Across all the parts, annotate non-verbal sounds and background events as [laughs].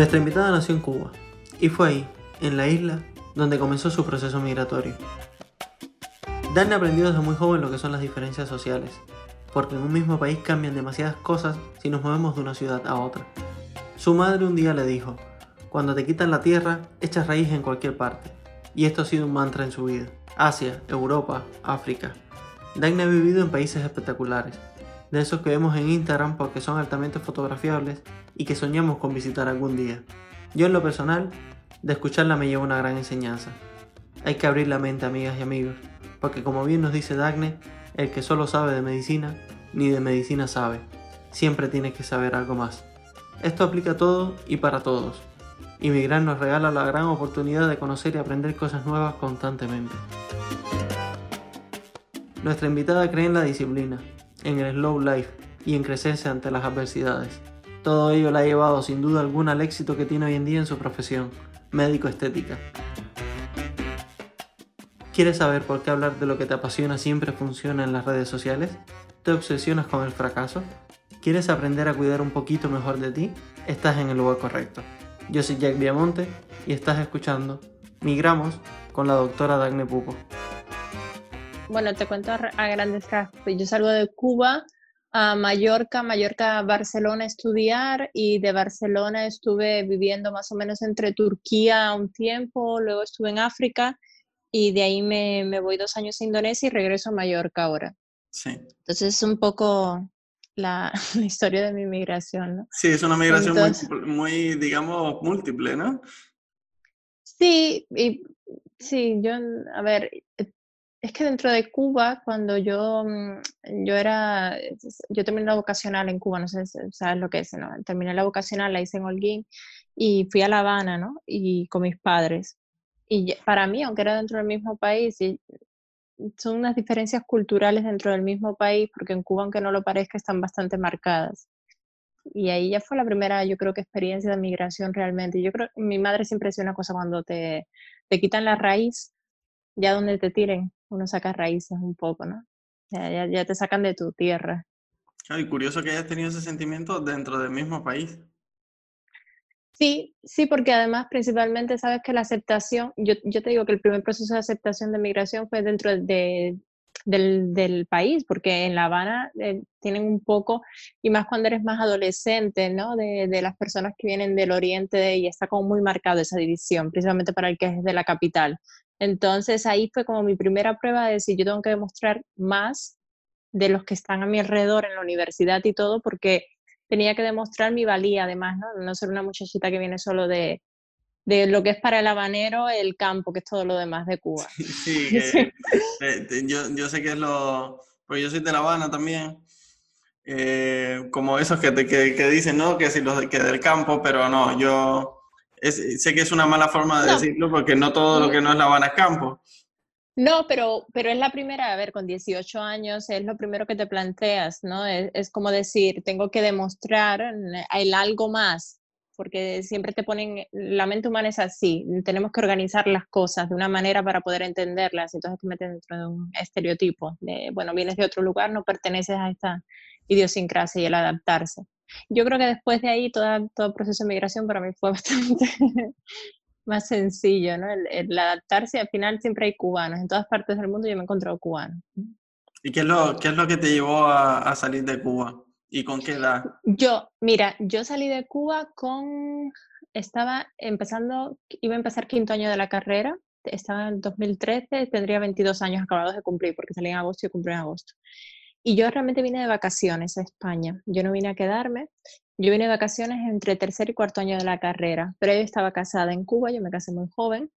Nuestra invitada nació en Cuba y fue ahí, en la isla, donde comenzó su proceso migratorio. Dani aprendió desde muy joven lo que son las diferencias sociales, porque en un mismo país cambian demasiadas cosas si nos movemos de una ciudad a otra. Su madre un día le dijo, cuando te quitan la tierra, echas raíz en cualquier parte, y esto ha sido un mantra en su vida. Asia, Europa, África. Dagny ha vivido en países espectaculares, de esos que vemos en Instagram porque son altamente fotografiables y que soñamos con visitar algún día. Yo en lo personal, de escucharla me lleva una gran enseñanza. Hay que abrir la mente, amigas y amigos, porque como bien nos dice Dagne, el que solo sabe de medicina, ni de medicina sabe. Siempre tiene que saber algo más. Esto aplica a todo y para todos. Inmigrar nos regala la gran oportunidad de conocer y aprender cosas nuevas constantemente. Nuestra invitada cree en la disciplina, en el slow life y en crecerse ante las adversidades. Todo ello la ha llevado sin duda alguna al éxito que tiene hoy en día en su profesión, médico estética. ¿Quieres saber por qué hablar de lo que te apasiona siempre funciona en las redes sociales? ¿Te obsesionas con el fracaso? ¿Quieres aprender a cuidar un poquito mejor de ti? Estás en el lugar correcto. Yo soy Jack Viamonte y estás escuchando Migramos con la doctora Dagne Pupo. Bueno, te cuento a grandes rasgos. Yo salgo de Cuba a Mallorca, Mallorca, Barcelona a estudiar y de Barcelona estuve viviendo más o menos entre Turquía un tiempo, luego estuve en África y de ahí me, me voy dos años a Indonesia y regreso a Mallorca ahora. Sí. Entonces es un poco la, [laughs] la historia de mi migración, ¿no? Sí, es una migración muy, muy, digamos, múltiple, ¿no? Sí, y, sí, yo, a ver, es que dentro de Cuba, cuando yo, mm, yo era, yo terminé la vocacional en Cuba, no sé si sabes lo que es, ¿no? Terminé la vocacional, la hice en Holguín y fui a La Habana, ¿no? Y con mis padres. Y para mí, aunque era dentro del mismo país, son unas diferencias culturales dentro del mismo país, porque en Cuba, aunque no lo parezca, están bastante marcadas. Y ahí ya fue la primera, yo creo que experiencia de migración realmente. Yo creo, mi madre siempre decía una cosa, cuando te, te quitan la raíz, ya donde te tiren, uno saca raíces un poco, ¿no? Ya, ya, te sacan de tu tierra. y curioso que hayas tenido ese sentimiento dentro del mismo país. Sí, sí, porque además principalmente sabes que la aceptación, yo, yo te digo que el primer proceso de aceptación de migración fue dentro de, del, del, país, porque en La Habana eh, tienen un poco, y más cuando eres más adolescente, ¿no? De, de, las personas que vienen del oriente y está como muy marcado esa división, precisamente para el que es de la capital. Entonces ahí fue como mi primera prueba de decir, yo tengo que demostrar más de los que están a mi alrededor en la universidad y todo, porque tenía que demostrar mi valía además, ¿no? No ser una muchachita que viene solo de, de lo que es para el habanero, el campo, que es todo lo demás de Cuba. [laughs] Sí, que, [laughs] yo, yo, sé que es lo... Pues yo soy de La Habana también. Eh, como esos que, te, que, que, dicen, ¿no? Que si los que del campo, pero no, yo sé que es una mala forma de decirlo porque no todo lo que no es La Habana es campo. No, pero, pero es la primera, a ver, con 18 años es lo primero que te planteas, ¿no? Es, como decir, tengo que demostrar el algo más, porque siempre te ponen, la mente humana es así, tenemos que organizar las cosas de una manera para poder entenderlas, entonces te meten dentro de un estereotipo, de, bueno, vienes de otro lugar, no perteneces a esta idiosincrasia y el adaptarse. Yo creo que después de ahí todo el proceso de migración para mí fue [laughs] bastante más sencillo, ¿no? El, adaptarse, al final siempre hay cubanos, en todas partes del mundo yo me he encontrado cubanos. ¿Y qué es lo, qué es lo que te llevó a, salir de Cuba? ¿Y con qué edad? Yo, mira, yo salí de Cuba con, estaba empezando, iba a empezar quinto año de la carrera, estaba en 2013, tendría 22 años acabados de cumplir, porque salí en agosto y cumplí en agosto. Y yo realmente vine de vacaciones a España. Yo no vine a quedarme. Yo vine de vacaciones entre tercer y cuarto año de la carrera. Pero yo estaba casada en Cuba, yo me casé muy joven.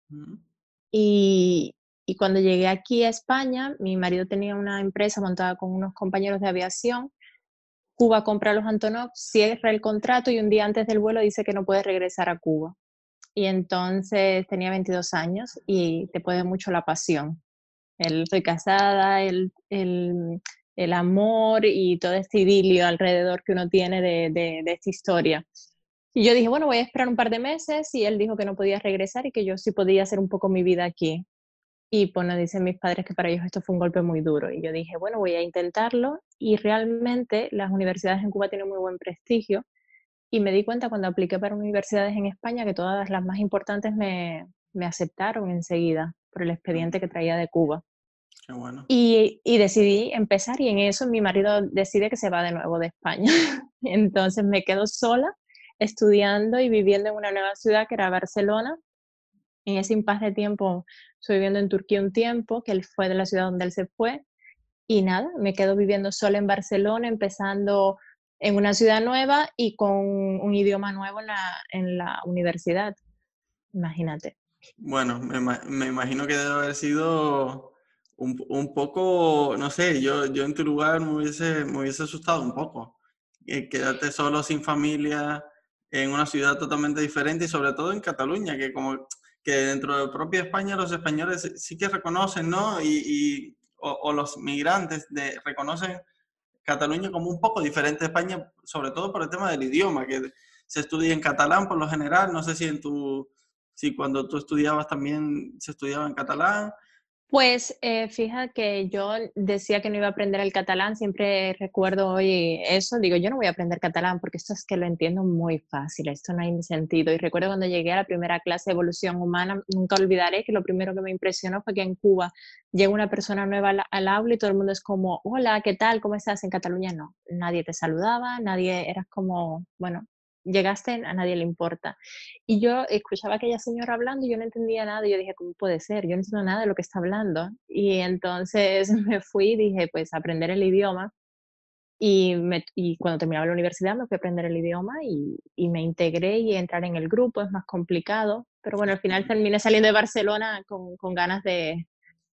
y, y, cuando llegué aquí a España, mi marido tenía una empresa montada con unos compañeros de aviación. Cuba compra los Antonov, cierra el contrato y un día antes del vuelo dice que no puede regresar a Cuba. Y entonces tenía 22 años y te puede mucho la pasión. El, estoy casada, el, el el amor y todo este idilio alrededor que uno tiene de, de, esta historia. Y yo dije, bueno, voy a esperar un par de meses y él dijo que no podía regresar y que yo sí podía hacer un poco mi vida aquí. Y nos dicen mis padres que para ellos esto fue un golpe muy duro. Y yo dije, bueno, voy a intentarlo. Y realmente las universidades en Cuba tienen muy buen prestigio. y me di cuenta cuando apliqué para universidades en España que todas las más importantes me, me aceptaron enseguida por el expediente que traía de Cuba. Qué bueno. Y, y, decidí empezar y en eso mi marido decide que se va de nuevo de España. [laughs] Entonces me quedo sola estudiando y viviendo en una nueva ciudad que era Barcelona. En ese impasse de tiempo estoy viviendo en Turquía un tiempo, que él fue de la ciudad donde él se fue. Y nada, me quedo viviendo sola en Barcelona, empezando en una ciudad nueva y con un idioma nuevo en la, en la universidad. Imagínate. Bueno, me, me, imagino que debe haber sido un, un, poco, no sé, yo, yo en tu lugar me hubiese, me hubiese asustado un poco. Eh, quedarte solo sin familia en una ciudad totalmente diferente y sobre todo en Cataluña, que como que dentro de propia España los españoles sí que reconocen, ¿no? Y, o, los migrantes de, reconocen Cataluña como un poco diferente a España, sobre todo por el tema del idioma, que se estudia en catalán por lo general, no sé si en tu si cuando tú estudiabas también se estudiaba en catalán. Pues eh, fija que yo decía que no iba a aprender el catalán, siempre recuerdo hoy eso, digo, yo no voy a aprender catalán porque esto es que lo entiendo muy fácil, esto no hay sentido. Y recuerdo cuando llegué a la primera clase de evolución humana, nunca olvidaré que lo primero que me impresionó fue que en Cuba llega una persona nueva al, al aula y todo el mundo es como, hola, ¿qué tal? ¿Cómo estás? En Cataluña no, nadie te saludaba, nadie, eras como, bueno, llegaste, a nadie le importa. Y yo escuchaba a aquella señora hablando y yo no entendía nada. Y yo dije, ¿cómo puede ser? Yo no entiendo nada de lo que está hablando. Y entonces [laughs] me fui y dije, pues aprender el idioma. Y, me, y cuando terminaba la universidad me fui a aprender el idioma y, y, me integré y entrar en el grupo es más complicado. Pero bueno, al final terminé saliendo de Barcelona con, con ganas de,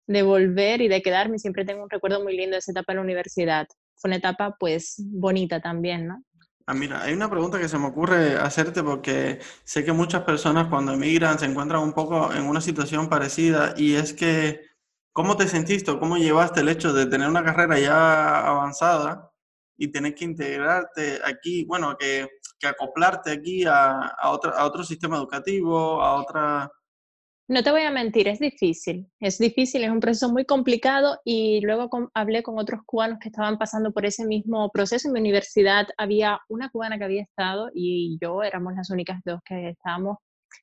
de volver y de quedarme. Siempre tengo un recuerdo muy lindo de esa etapa en la universidad. Fue una etapa pues bonita también, ¿no? Ah, mira, hay una pregunta que se me ocurre hacerte porque sé que muchas personas cuando emigran se encuentran un poco en una situación parecida y es que, ¿cómo te sentiste o cómo llevaste el hecho de tener una carrera ya avanzada y tener que integrarte aquí, bueno, que, que acoplarte aquí a, a, a otro sistema educativo, a otra, no te voy a mentir, es difícil, es difícil, es un proceso muy complicado y luego hablé con otros cubanos que estaban pasando por ese mismo proceso. En mi universidad había una cubana que había estado y yo éramos las únicas dos que estábamos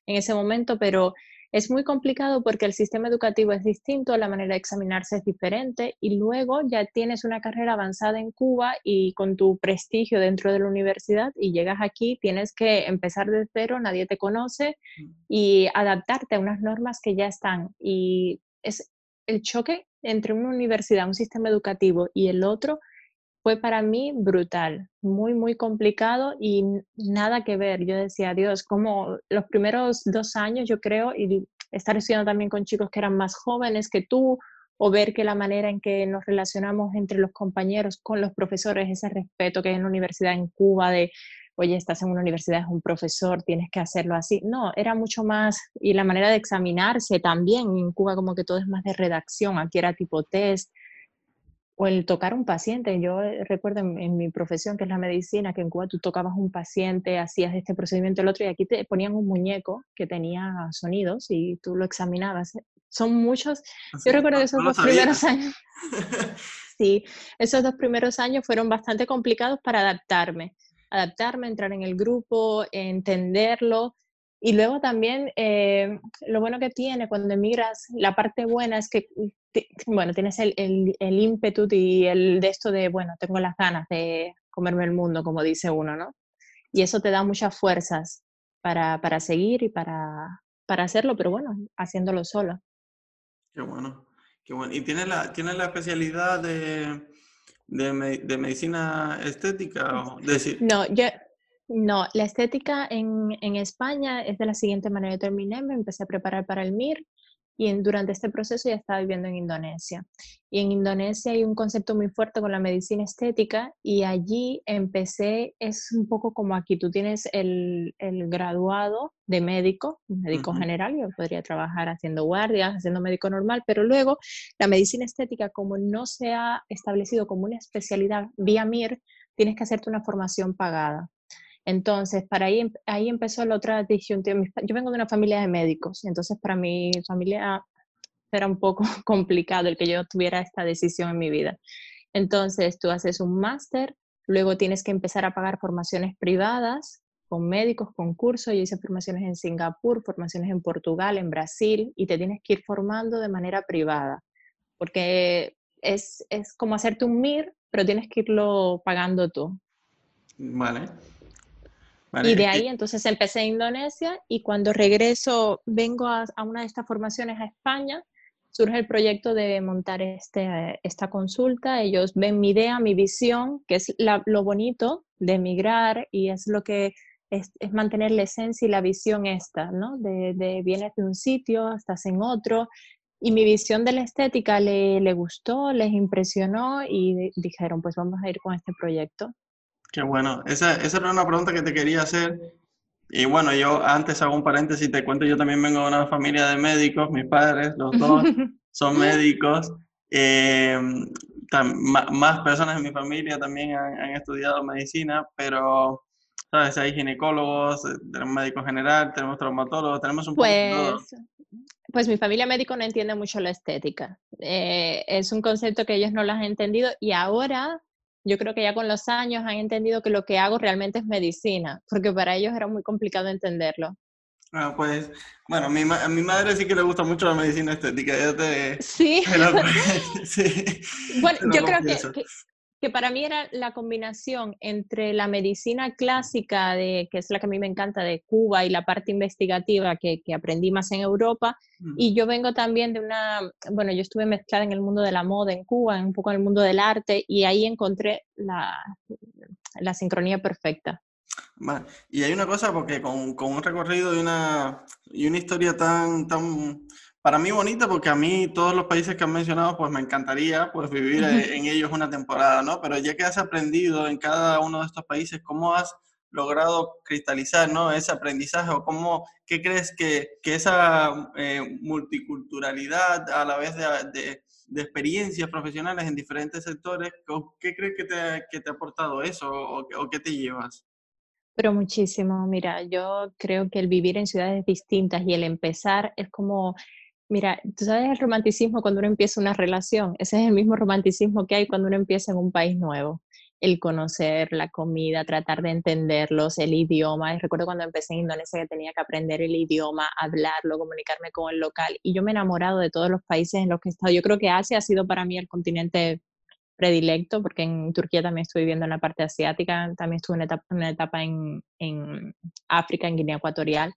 en ese momento, pero es muy complicado porque el sistema educativo es distinto, la manera de examinarse es diferente y luego ya tienes una carrera avanzada en Cuba y con tu prestigio dentro de la universidad y llegas aquí, tienes que empezar de cero, nadie te conoce y adaptarte a unas normas que ya están. Y es el choque entre una universidad, un sistema educativo y el otro fue para mí brutal, muy, muy complicado y nada que ver. Yo decía, Dios, como los primeros dos años, yo creo, y estar estudiando también con chicos que eran más jóvenes que tú, o ver que la manera en que nos relacionamos entre los compañeros con los profesores, ese respeto que hay en la universidad en Cuba de, oye, estás en una universidad, es un profesor, tienes que hacerlo así. No, era mucho más, y la manera de examinarse también, en Cuba como que todo es más de redacción, aquí era tipo test, o el tocar un paciente. Yo eh, recuerdo en, mi profesión, que es la medicina, que en Cuba tú tocabas un paciente, hacías este procedimiento, el otro, y aquí te ponían un muñeco que tenía sonidos y tú lo examinabas. Son muchos. Yo recuerdo que esos dos primeros años. [laughs] sí, esos dos primeros años fueron bastante complicados para adaptarme. Adaptarme, entrar en el grupo, entenderlo. Y luego también eh, lo bueno que tiene cuando emigras, la parte buena es que bueno, tienes el, el, ímpetu y el de esto de, bueno, tengo las ganas de comerme el mundo, como dice uno, ¿no? Y eso te da muchas fuerzas para, para seguir y para, para hacerlo, pero bueno, haciéndolo solo. Qué bueno, qué bueno. ¿Y tienes la, tienes la especialidad de, de, de medicina estética? O decir... No, yo, no, la estética en, en, España es de la siguiente manera. Yo terminé, me empecé a preparar para el MIR y durante este proceso ya estaba viviendo en Indonesia. Y en Indonesia hay un concepto muy fuerte con la medicina estética y allí empecé, es un poco como aquí, tú tienes el, el graduado de médico, médico general, yo podría trabajar haciendo guardias, haciendo médico normal, pero luego la medicina estética, como no se ha establecido como una especialidad vía MIR, tienes que hacerte una formación pagada. Entonces, para ahí, ahí empezó la otra disyuntiva. Yo vengo de una familia de médicos, entonces para mi familia era un poco [laughs] complicado el que yo tuviera esta decisión en mi vida. Entonces, tú haces un máster, luego tienes que empezar a pagar formaciones privadas con médicos, con cursos. Yo hice formaciones en Singapur, formaciones en Portugal, en Brasil, y te tienes que ir formando de manera privada, porque es, es como hacerte un MIR, pero tienes que irlo pagando tú. Vale. Y de ahí entonces empecé en Indonesia y cuando regreso, vengo a, una de estas formaciones a España, surge el proyecto de montar este, esta consulta. Ellos ven mi idea, mi visión, que es lo bonito de emigrar y es lo que es, mantener la esencia y la visión esta, ¿no? De, de vienes de un sitio, estás en otro. Y mi visión de la estética le, le gustó, les impresionó y dijeron, pues vamos a ir con este proyecto. Qué bueno. Esa, esa era una pregunta que te quería hacer. Y bueno, yo antes hago un paréntesis, te cuento, yo también vengo de una familia de médicos, mis padres, los [laughs] dos son médicos. Eh, más personas en mi familia también han, estudiado medicina, pero, ¿sabes? Hay ginecólogos, eh, tenemos médico general, tenemos traumatólogos, tenemos un pues, Pues mi familia médico no entiende mucho la estética. Eh, es un concepto que ellos no lo han entendido y ahora yo creo que ya con los años han entendido que lo que hago realmente es medicina, porque para ellos era muy complicado entenderlo. Ah, pues, bueno, mi, a mi madre sí que le gusta mucho la medicina estética. sí. [laughs] [laughs] sí. Bueno, yo creo que, que para mí era la combinación entre la medicina clásica, de, que es la que a mí me encanta, de Cuba y la parte investigativa que, que aprendí más en Europa. Y yo vengo también de una, bueno, yo estuve mezclada en el mundo de la moda en Cuba, un poco en el mundo del arte, y ahí encontré la, la sincronía perfecta. Vale. Y hay una cosa, porque con, con, un recorrido y una, y una historia tan, tan para mí bonita porque a mí todos los países que han mencionado pues me encantaría pues vivir en ellos una temporada, ¿no? Pero ya que has aprendido en cada uno de estos países, ¿cómo has logrado cristalizar ¿no? ese aprendizaje o cómo, qué crees que, que esa eh, multiculturalidad a la vez de, de, experiencias profesionales en diferentes sectores, ¿qué crees que te, que te ha aportado eso o, o qué te llevas? Pero muchísimo, mira, yo creo que el vivir en ciudades distintas y el empezar es como Mira, tú sabes el romanticismo cuando uno empieza una relación, ese es el mismo romanticismo que hay cuando uno empieza en un país nuevo. El conocer la comida, tratar de entenderlos, el idioma. Y recuerdo cuando empecé en Indonesia que tenía que aprender el idioma, hablarlo, comunicarme con el local. Y yo me he enamorado de todos los países en los que he estado. Yo creo que Asia ha sido para mí el continente predilecto, porque en Turquía también estoy viviendo en la parte asiática, también estuve en una etapa, una etapa en, en África, en Guinea Ecuatorial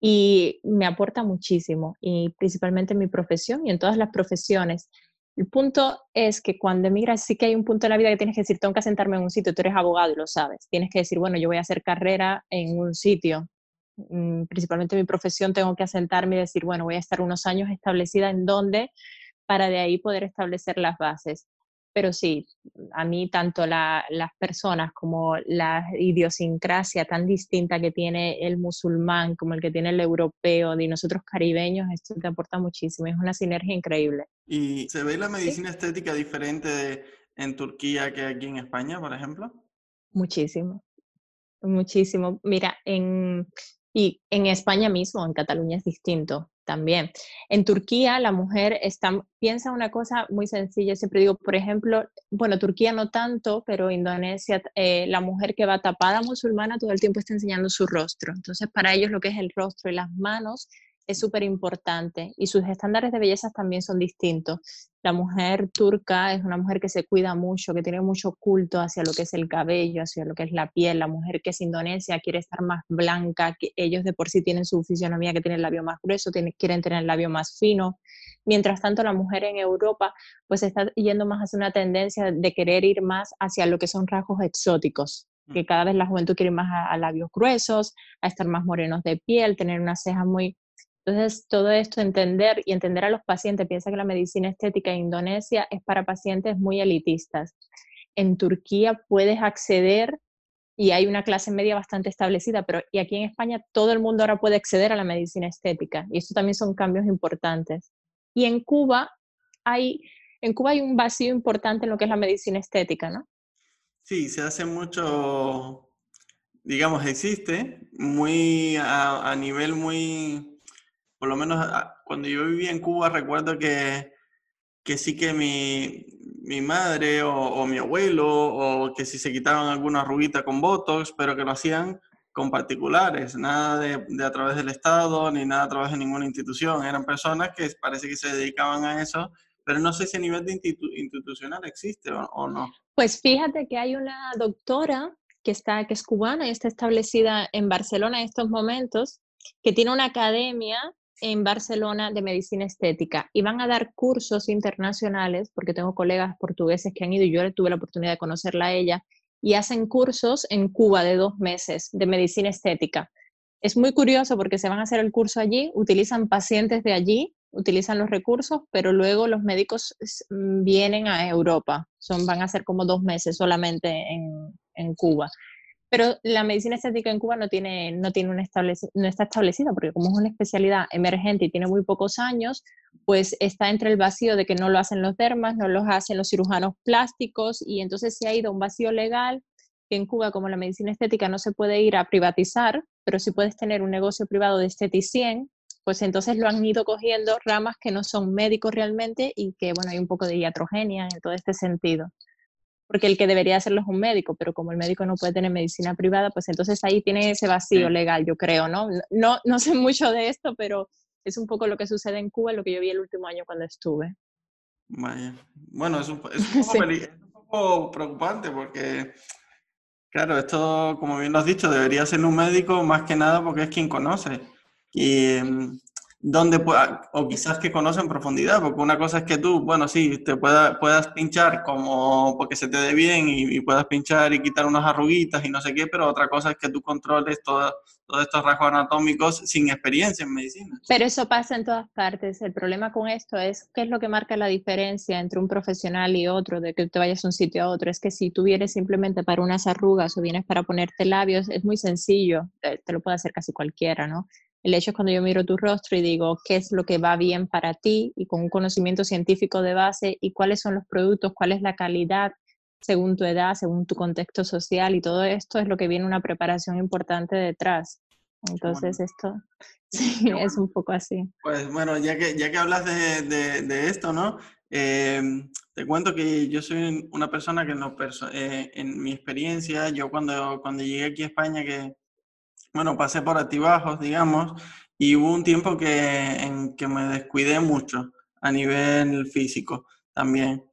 y me aporta muchísimo, y principalmente en mi profesión y en todas las profesiones. El punto es que cuando emigras sí que hay un punto en la vida que tienes que decir, tengo que sentarme en un sitio, tú eres abogado y lo sabes, tienes que decir, bueno, yo voy a hacer carrera en un sitio, mm, principalmente en mi profesión tengo que asentarme y decir, bueno, voy a estar unos años establecida en donde para de ahí poder establecer las bases pero sí, a mí tanto las personas como la idiosincrasia tan distinta que tiene el musulmán como el que tiene el europeo de nosotros caribeños, esto te aporta muchísimo, es una sinergia increíble. ¿Y se ve la medicina estética diferente en Turquía que aquí en España, por ejemplo? Muchísimo, muchísimo. Mira, en, y en España mismo, en Cataluña es distinto también. En Turquía la mujer está, piensa una cosa muy sencilla, siempre digo, por ejemplo, bueno, Turquía no tanto, pero Indonesia, eh, la mujer que va tapada musulmana todo el tiempo está enseñando su rostro. Entonces, para ellos lo que es el rostro y las manos es súper importante y sus estándares de belleza también son distintos. La mujer turca es una mujer que se cuida mucho, que tiene mucho culto hacia lo que es el cabello, hacia lo que es la piel. La mujer que es indonesia quiere estar más blanca, que ellos de por sí tienen su fisionomía que tiene el labio más grueso, quieren tener el labio más fino. Mientras tanto, la mujer en Europa pues está yendo más hacia una tendencia de querer ir más hacia lo que son rasgos exóticos, mm. que cada vez la juventud quiere ir más a, a labios gruesos, a estar más morenos de piel, tener unas cejas muy entonces, todo esto, entender y entender a los pacientes, piensa que la medicina estética en Indonesia es para pacientes muy elitistas. En Turquía puedes acceder y hay una clase media bastante establecida, pero y aquí en España todo el mundo ahora puede acceder a la medicina estética y esto también son cambios importantes. Y en Cuba hay, en Cuba hay un vacío importante en lo que es la medicina estética, ¿no? Sí, se hace mucho, digamos, existe muy a nivel muy por lo menos ah, cuando yo vivía en Cuba recuerdo que, que sí que mi, mi madre o, mi abuelo o que si se quitaban alguna arruguita con Botox, pero que lo hacían con particulares, nada de, de, a través del Estado ni nada a través de ninguna institución. Eran personas que parece que se dedicaban a eso, pero no sé si a nivel de institucional existe o, o, no. Pues fíjate que hay una doctora que, está, que es cubana y está establecida en Barcelona en estos momentos, que tiene una academia en Barcelona de medicina estética y van a dar cursos internacionales, porque tengo colegas portugueses que han ido y yo tuve la oportunidad de conocerla a ella, y hacen cursos en Cuba de dos meses de medicina estética. Es muy curioso porque se van a hacer el curso allí, utilizan pacientes de allí, utilizan los recursos, pero luego los médicos mm, vienen a Europa. Son, van a ser como dos meses solamente en, en Cuba. Pero la medicina estética en Cuba no, tiene, no, tiene una no está establecida, porque como es una especialidad emergente y tiene muy pocos años, pues está entre el vacío de que no lo hacen los dermas, no lo hacen los cirujanos plásticos, y entonces se ha ido un vacío legal que en Cuba, como la medicina estética no se puede ir a privatizar, pero si puedes tener un negocio privado de esteticien, pues entonces lo han ido cogiendo ramas que no son médicos realmente y que, bueno, hay un poco de iatrogenia en todo este sentido porque el que debería hacerlo es un médico, pero como el médico no puede tener medicina privada, pues entonces ahí tiene ese vacío legal, yo creo, ¿no? ¿no? No sé mucho de esto, pero es un poco lo que sucede en Cuba, lo que yo vi el último año cuando estuve. Vaya. Bueno, es un, [laughs] poco, preocupante porque, claro, esto, como bien lo has dicho, debería ser un médico más que nada porque es quien conoce. Y em, donde o quizás que conoce en profundidad, porque una cosa es que tú, bueno, sí, te pueda, puedas pinchar como porque se te dé bien y, puedas pinchar y quitar unas arruguitas y no sé qué, pero otra cosa es que tú controles todos estos rasgos anatómicos sin experiencia en medicina. Pero eso pasa en todas partes. El problema con esto es qué es lo que marca la diferencia entre un profesional y otro, de que te vayas de un sitio a otro. Es que si tú vienes simplemente para unas arrugas o vienes para ponerte labios, es muy sencillo, te, te lo puede hacer casi cualquiera, ¿no? El hecho es cuando yo miro tu rostro y digo qué es lo que va bien para ti y con un conocimiento científico de base y cuáles son los productos, cuál es la calidad según tu edad, según tu contexto social y todo esto es lo que viene una preparación importante detrás. Entonces esto [laughs] sí, es un poco así. Pues bueno, ya que, ya que hablas de, de, esto, ¿no? Eh, te cuento que yo soy una persona que no, eh, en mi experiencia, yo cuando, cuando llegué aquí a España, que bueno, pasé por altibajos, digamos, y hubo un tiempo que, en que me descuidé mucho a nivel físico también.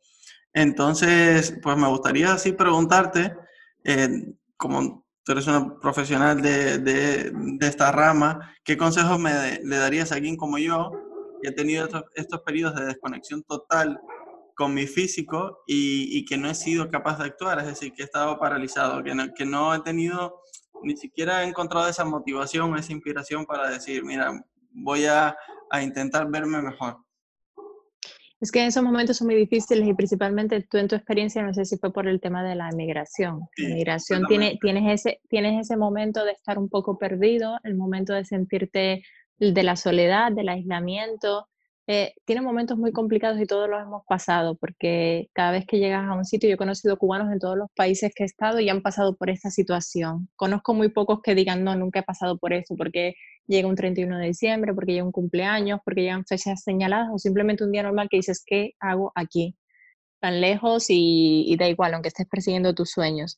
Entonces, pues me gustaría así preguntarte, eh, como tú eres una profesional de, de, esta rama, ¿qué consejos me le darías a alguien como yo, que he tenido estos, estos periodos de desconexión total con mi físico y, y, que no he sido capaz de actuar? Es decir, que he estado paralizado, que no, que no he tenido ni siquiera he encontrado esa motivación, esa inspiración para decir, mira, voy a, a intentar verme mejor. Es que en esos momentos son muy difíciles y principalmente tú en tu experiencia, no sé si fue por el tema de la migración. la migración tiene, tienes, ese, tienes ese momento de estar un poco perdido, el momento de sentirte de la soledad, del aislamiento, eh, tiene momentos muy complicados y todos los hemos pasado, porque cada vez que llegas a un sitio, yo he conocido cubanos en todos los países que he estado y han pasado por esta situación. Conozco muy pocos que digan, no, nunca he pasado por eso, porque llega un 31 de diciembre, porque llega un cumpleaños, porque llegan fechas señaladas o simplemente un día normal que dices, ¿qué hago aquí? Tan lejos y, y da igual, aunque estés persiguiendo tus sueños.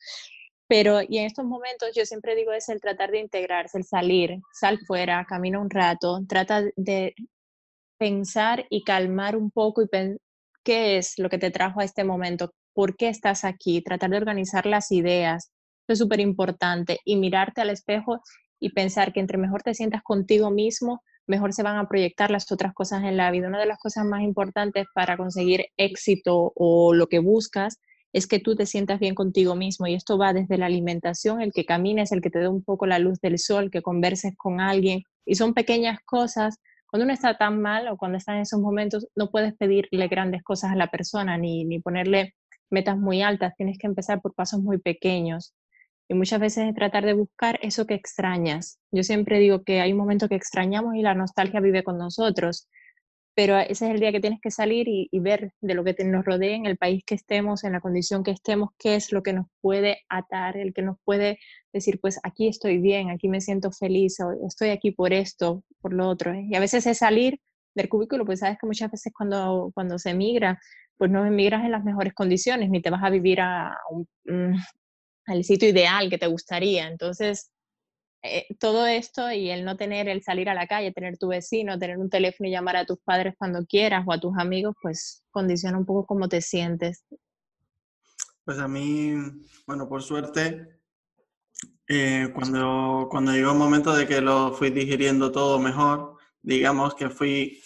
Pero, y en estos momentos yo siempre digo es el tratar de integrarse, el salir, sal fuera, camina un rato, trata de pensar y calmar un poco y qué es lo que te trajo a este momento, por qué estás aquí, tratar de organizar las ideas, eso es súper importante, y mirarte al espejo y pensar que entre mejor te sientas contigo mismo, mejor se van a proyectar las otras cosas en la vida. Una de las cosas más importantes para conseguir éxito o lo que buscas es que tú te sientas bien contigo mismo y esto va desde la alimentación, el que camines, el que te dé un poco la luz del sol, que converses con alguien y son pequeñas cosas cuando uno está tan mal o cuando está en esos momentos, no puedes pedirle grandes cosas a la persona ni, ni ponerle metas muy altas, tienes que empezar por pasos muy pequeños. Y muchas veces es tratar de buscar eso que extrañas. Yo siempre digo que hay un momento que extrañamos y la nostalgia vive con nosotros pero ese es el día que tienes que salir y, ver de lo que nos rodea en el país que estemos, en la condición que estemos, qué es lo que nos puede atar, el que nos puede decir, pues aquí estoy bien, aquí me siento feliz, o estoy aquí por esto, por lo otro. ¿eh? Y a veces es salir del cubículo, pues sabes que muchas veces cuando, cuando se emigra, pues no emigras en las mejores condiciones, ni te vas a vivir a mm, al sitio ideal que te gustaría. Entonces, eh, todo esto y el no tener, el salir a la calle, tener tu vecino, tener un teléfono y llamar a tus padres cuando quieras o a tus amigos, pues condiciona un poco cómo te sientes. Pues a mí, bueno, por suerte, eh, cuando, cuando llegó el momento de que lo fui digiriendo todo mejor, digamos que fui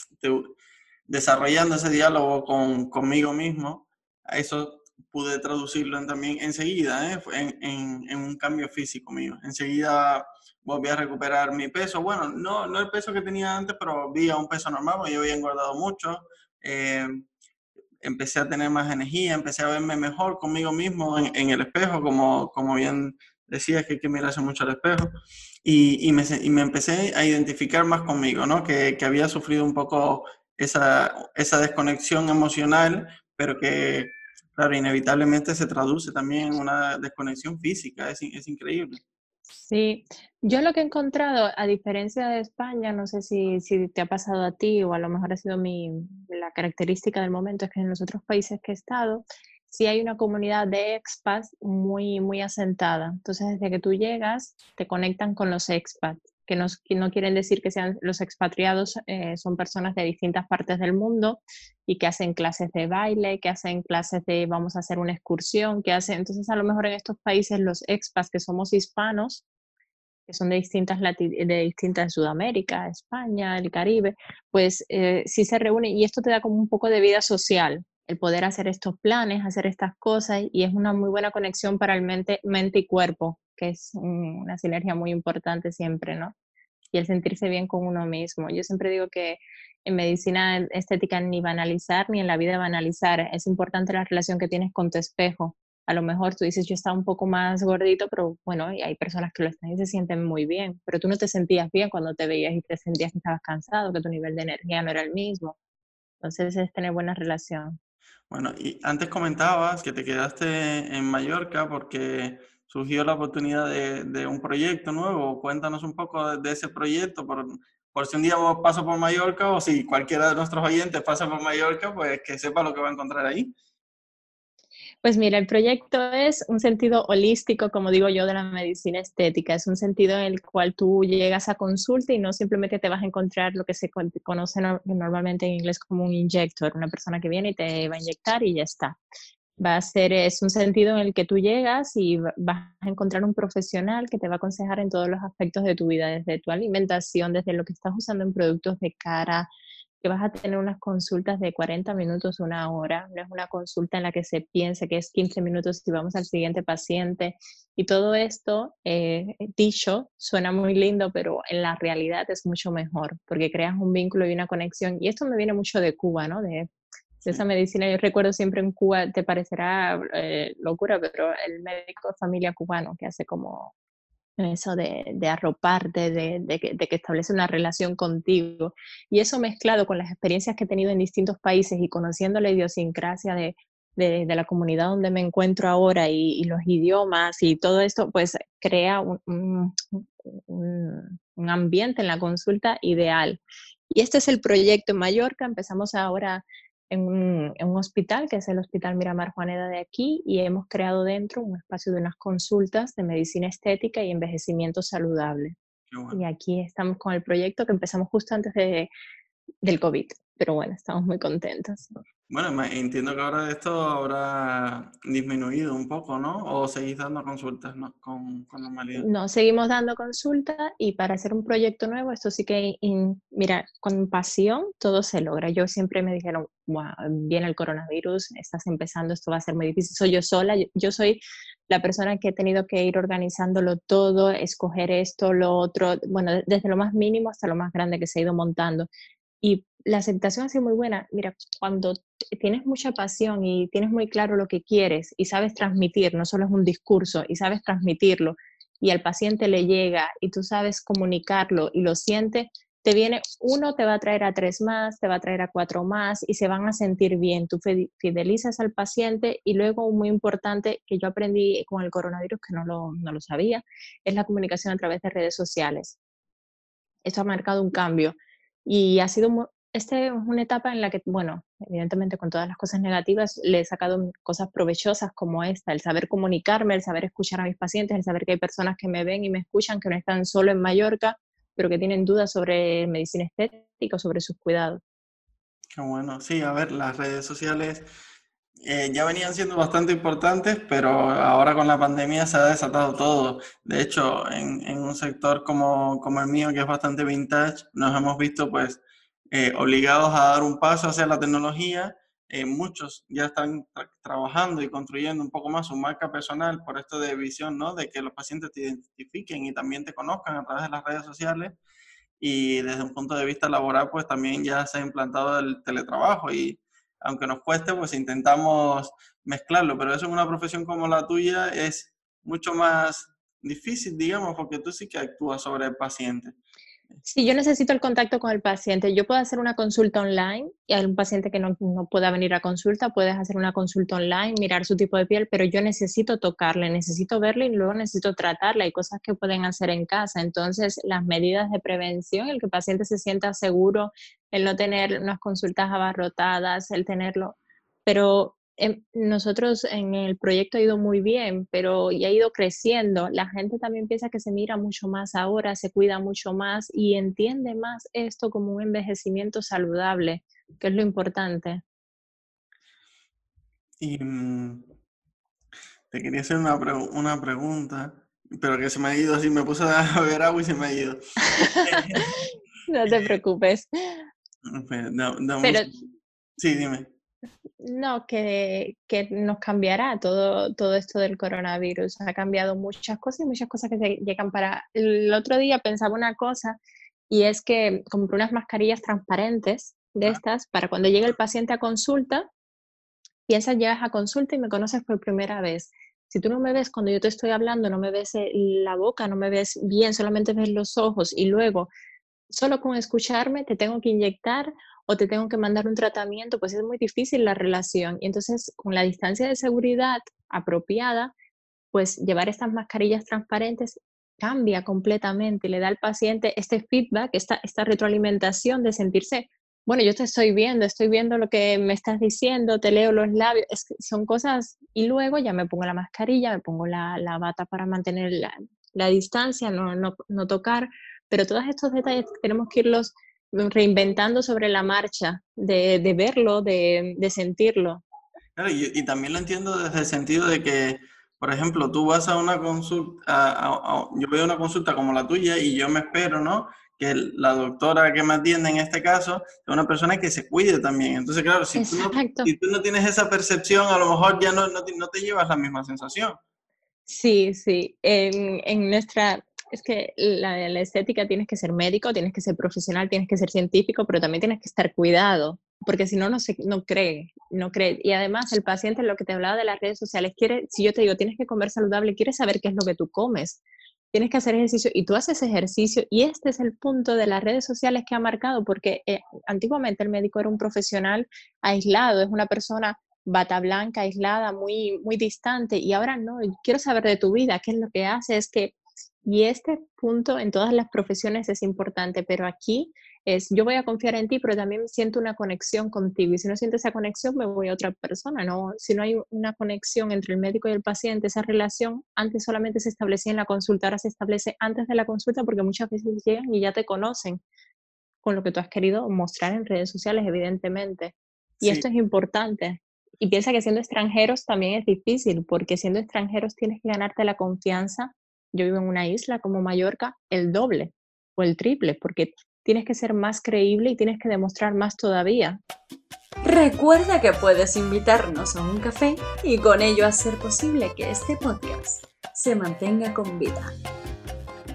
desarrollando ese diálogo con, conmigo mismo, a eso pude traducirlo también enseguida, ¿eh? en, en, un cambio físico mío. Enseguida volví a recuperar mi peso. Bueno, no, no el peso que tenía antes, pero vi a un peso normal, porque yo había engordado mucho. Eh, empecé a tener más energía, empecé a verme mejor conmigo mismo en, en el espejo, como, como bien decías que hay que mirarse mucho al espejo. Y, y, me, y, me, empecé a identificar más conmigo, ¿no? Que, que había sufrido un poco esa, esa desconexión emocional, pero que, claro, inevitablemente se traduce también en una desconexión física, es, es increíble. Sí, yo lo que he encontrado, a diferencia de España, no sé si, si, te ha pasado a ti o a lo mejor ha sido mi, la característica del momento, es que en los otros países que he estado, sí hay una comunidad de expats muy, muy asentada. Entonces, desde que tú llegas, te conectan con los expats, que no, quieren decir que sean los expatriados, eh, son personas de distintas partes del mundo y que hacen clases de baile, que hacen clases de vamos a hacer una excursión, que hacen, entonces a lo mejor en estos países los expats que somos hispanos, que son de distintas, de distintas Sudamérica, España, el Caribe, pues eh, sí se reúnen y esto te da como un poco de vida social, el poder hacer estos planes, hacer estas cosas, y es una muy buena conexión para el mente, mente y cuerpo, que es una sinergia muy importante siempre, ¿no? Y el sentirse bien con uno mismo. Yo siempre digo que en medicina estética ni banalizar, ni en la vida banalizar, es importante la relación que tienes con tu espejo. A lo mejor tú dices, yo estaba un poco más gordito, pero bueno, hay personas que lo están y se sienten muy bien, pero tú no te sentías bien cuando te veías y te sentías que estabas cansado, que tu nivel de energía no era el mismo. Entonces es tener buena relación. Bueno, y antes comentabas que te quedaste en Mallorca porque surgió la oportunidad de, de un proyecto nuevo. Cuéntanos un poco de, ese proyecto, por, por, si un día vos paso por Mallorca o si cualquiera de nuestros oyentes pasa por Mallorca, pues que sepa lo que va a encontrar ahí. Pues mira, el proyecto es un sentido holístico, como digo yo, de la medicina estética. Es un sentido en el cual tú llegas a consulta y no simplemente te vas a encontrar lo que se conoce normalmente en inglés como un inyector, una persona que viene y te va a inyectar y ya está. Va a ser, es un sentido en el que tú llegas y vas a encontrar un profesional que te va a aconsejar en todos los aspectos de tu vida, desde tu alimentación, desde lo que estás usando en productos de cara, que vas a tener unas consultas de 40 minutos, una hora, no es una consulta en la que se piense que es 15 minutos y vamos al siguiente paciente. Y todo esto, eh, dicho, suena muy lindo, pero en la realidad es mucho mejor, porque creas un vínculo y una conexión. Y esto me viene mucho de Cuba, ¿no? De, esa medicina, yo recuerdo siempre en Cuba, te parecerá eh, locura, pero el médico de familia cubano que hace como eso de, de arroparte, de, de, que, de, que, establece una relación contigo. Y eso mezclado con las experiencias que he tenido en distintos países y conociendo la idiosincrasia de, la comunidad donde me encuentro ahora y, los idiomas y todo esto, pues crea un, un, un, ambiente en la consulta ideal. Y este es el proyecto en Mallorca. Empezamos ahora en un, hospital, que es el Hospital Miramar Juaneda de aquí, y hemos creado dentro un espacio de unas consultas de medicina estética y envejecimiento saludable. Y aquí estamos con el proyecto que empezamos justo antes de, del COVID, pero bueno, estamos muy contentos. Bueno, entiendo que ahora esto habrá disminuido un poco, ¿no? ¿O seguís dando consultas con, normalidad? No, seguimos dando consultas y para hacer un proyecto nuevo, esto sí que, mira, con pasión todo se logra. Yo siempre me dijeron, wow, viene el coronavirus, estás empezando, esto va a ser muy difícil. Soy yo sola, yo soy la persona que he tenido que ir organizándolo todo, escoger esto, lo otro, bueno, desde lo más mínimo hasta lo más grande que se ha ido montando. Y la aceptación ha sido muy buena. Mira, cuando tienes mucha pasión y tienes muy claro lo que quieres y sabes transmitir, no solo es un discurso, y sabes transmitirlo, y al paciente le llega y tú sabes comunicarlo y lo siente, te viene uno, te va a traer a tres más, te va a traer a cuatro más y se van a sentir bien. Tú fidelizas al paciente y luego, muy importante, que yo aprendí con el coronavirus, que no lo, no lo sabía, es la comunicación a través de redes sociales. Esto ha marcado un cambio y ha sido esta es una etapa en la que, bueno, evidentemente con todas las cosas negativas, le he sacado cosas provechosas como esta, el saber comunicarme, el saber escuchar a mis pacientes, el saber que hay personas que me ven y me escuchan, que no están solo en Mallorca, pero que tienen dudas sobre medicina estética, sobre sus cuidados. Qué bueno, sí, a ver, las redes sociales eh, ya venían siendo bastante importantes, pero ahora con la pandemia se ha desatado todo. De hecho, en, en un sector como, como, el mío, que es bastante vintage, nos hemos visto pues eh, obligados a dar un paso hacia la tecnología. Eh, muchos ya están trabajando y construyendo un poco más su marca personal por esto de visión, ¿no? De que los pacientes te identifiquen y también te conozcan a través de las redes sociales. Y desde un punto de vista laboral, pues también ya se ha implantado el teletrabajo y aunque nos cueste, pues intentamos mezclarlo, pero eso en una profesión como la tuya es mucho más difícil, digamos, porque tú sí que actúas sobre el paciente. Sí, yo necesito el contacto con el paciente. Yo puedo hacer una consulta online y hay un paciente que no, no, pueda venir a consulta, puedes hacer una consulta online, mirar su tipo de piel, pero yo necesito tocarle, necesito verle y luego necesito tratarle. Hay cosas que pueden hacer en casa. Entonces, las medidas de prevención, el que el paciente se sienta seguro, el no tener unas consultas abarrotadas, el tenerlo, pero nosotros en el proyecto ha ido muy bien, pero ya ha ido creciendo. La gente también piensa que se mira mucho más ahora, se cuida mucho más y entiende más esto como un envejecimiento saludable, que es lo importante. Y mm, te quería hacer una, una pregunta, pero que se me ha ido así, me puse a [laughs] beber agua y se me ha ido. [laughs] no te preocupes. pero, sí, dime. No, que, que, nos cambiará todo, todo esto del coronavirus. Ha cambiado muchas cosas y muchas cosas que llegan para... El otro día pensaba una cosa y es que compré unas mascarillas transparentes de estas para cuando llegue el paciente a consulta, piensas, llegas a consulta y me conoces por primera vez. Si tú no me ves cuando yo te estoy hablando, no me ves la boca, no me ves bien, solamente ves los ojos y luego solo con escucharme te tengo que inyectar o te tengo que mandar un tratamiento, pues es muy difícil la relación. Y entonces, con la distancia de seguridad apropiada, pues llevar estas mascarillas transparentes cambia completamente le da al paciente este feedback, esta, esta retroalimentación de sentirse, bueno, yo te estoy viendo, estoy viendo lo que me estás diciendo, te leo los labios, son cosas, y luego ya me pongo la mascarilla, me pongo la, la bata para mantener la, la distancia, no, no, no tocar, pero todos estos detalles tenemos que irlos reinventando sobre la marcha, de, de verlo, de, de, sentirlo. Claro, y, y, también lo entiendo desde el sentido de que, por ejemplo, tú vas a una consulta, yo veo una consulta como la tuya y yo me espero, ¿no? Que la doctora que me atiende en este caso es una persona que se cuide también. Entonces, claro, si tú, no, si tú no, tienes esa percepción, a lo mejor ya no, no, te, no te llevas la misma sensación. Sí, sí. En, en nuestra, es que la, estética tienes que ser médico, tienes que ser profesional, tienes que ser científico, pero también tienes que estar cuidado, porque si no, no, se, no cree, no cree. Y además el paciente, lo que te hablaba de las redes sociales, quiere, si yo te digo, tienes que comer saludable, quiere saber qué es lo que tú comes. Tienes que hacer ejercicio y tú haces ejercicio y este es el punto de las redes sociales que ha marcado, porque eh, antiguamente el médico era un profesional aislado, es una persona bata blanca, aislada, muy, muy distante, y ahora no, quiero saber de tu vida, qué es lo que haces, que y este punto en todas las profesiones es importante, pero aquí es, yo voy a confiar en ti, pero también siento una conexión contigo. Y si no siento esa conexión, me voy a otra persona, ¿no? Si no hay una conexión entre el médico y el paciente, esa relación antes solamente se establecía en la consulta, ahora se establece antes de la consulta porque muchas veces llegan y ya te conocen con lo que tú has querido mostrar en redes sociales, evidentemente. Y esto es importante. Y piensa que siendo extranjeros también es difícil, porque siendo extranjeros tienes que ganarte la confianza yo vivo en una isla como Mallorca, el doble o el triple, porque tienes que ser más creíble y tienes que demostrar más todavía. Recuerda que puedes invitarnos a un café y con ello hacer posible que este podcast se mantenga con vida.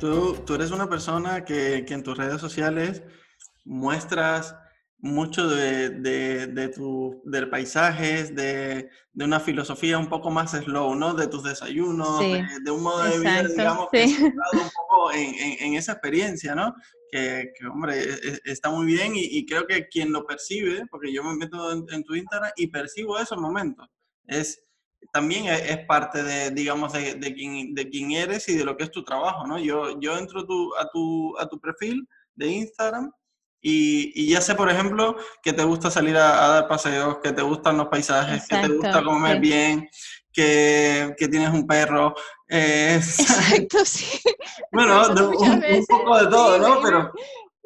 Tú, tú eres una persona que, que en tus redes sociales muestras mucho de, de, de tu, del paisajes, de, de, una filosofía un poco más slow, ¿no? De tus desayunos, de, un modo de vida, digamos, sí. que [laughs] un poco en, en, en, esa experiencia, ¿no? Que, que hombre, e, e, está muy bien y, y, creo que quien lo percibe, porque yo me meto en, en tu Instagram y percibo esos momentos, es también es, es parte de, digamos, de, de, quién, de quién eres y de lo que es tu trabajo, ¿no? Yo, yo entro tu, a, tu, a tu perfil de Instagram Y, y, ya sé, por ejemplo, que te gusta salir a, dar paseos, que te gustan los paisajes, que te gusta comer bien, que, que, tienes un perro. Eh, [laughs] Exacto, sí. [laughs] Bueno, un, poco de todo, ¿no? Pero...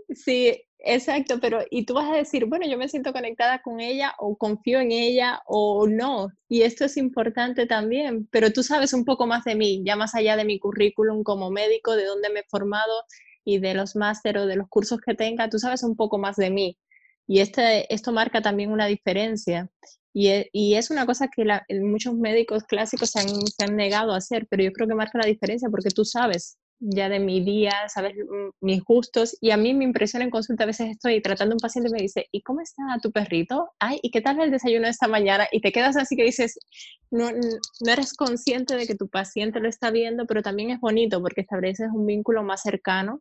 Sí, Exacto, pero y tú vas a decir, bueno, yo me siento conectada con ella o confío en ella o no. Y esto es importante también, pero tú sabes un poco más de mí, ya más allá de mi currículum como médico, de dónde me he formado y de los másteres o de los cursos que tenga, tú sabes un poco más de mí. Y este, esto marca también una diferencia. Y, e, y es una cosa que muchos médicos clásicos se han, se han negado a hacer, pero yo creo que marca la diferencia porque tú sabes ya de mi día, sabes mm, mis gustos y a mí me impresiona en consulta, a veces estoy tratando a un paciente y me dice, ¿y cómo está tu perrito? Ay, ¿y qué tal el desayuno de esta mañana? Y te quedas así que dices, no, no eres consciente de que tu paciente lo está viendo, pero también es bonito porque estableces un vínculo más cercano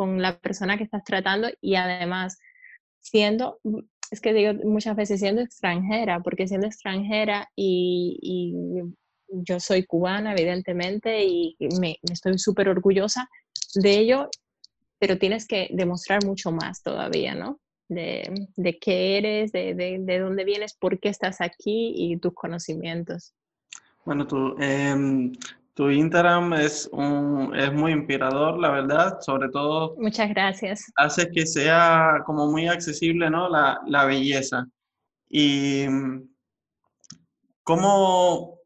con la persona que estás tratando y además siendo, es que digo muchas veces siendo extranjera, porque siendo extranjera y, yo soy cubana, evidentemente, y me, estoy súper orgullosa de ello, pero tienes que demostrar mucho más todavía, ¿no? De, de qué eres, de, de, de, dónde vienes, por qué estás aquí y tus conocimientos. Bueno, tu, eh, tu Instagram es, un, es muy inspirador, la verdad, sobre todo. Muchas gracias. Hace que sea como muy accesible, ¿no? La, la belleza. Y cómo,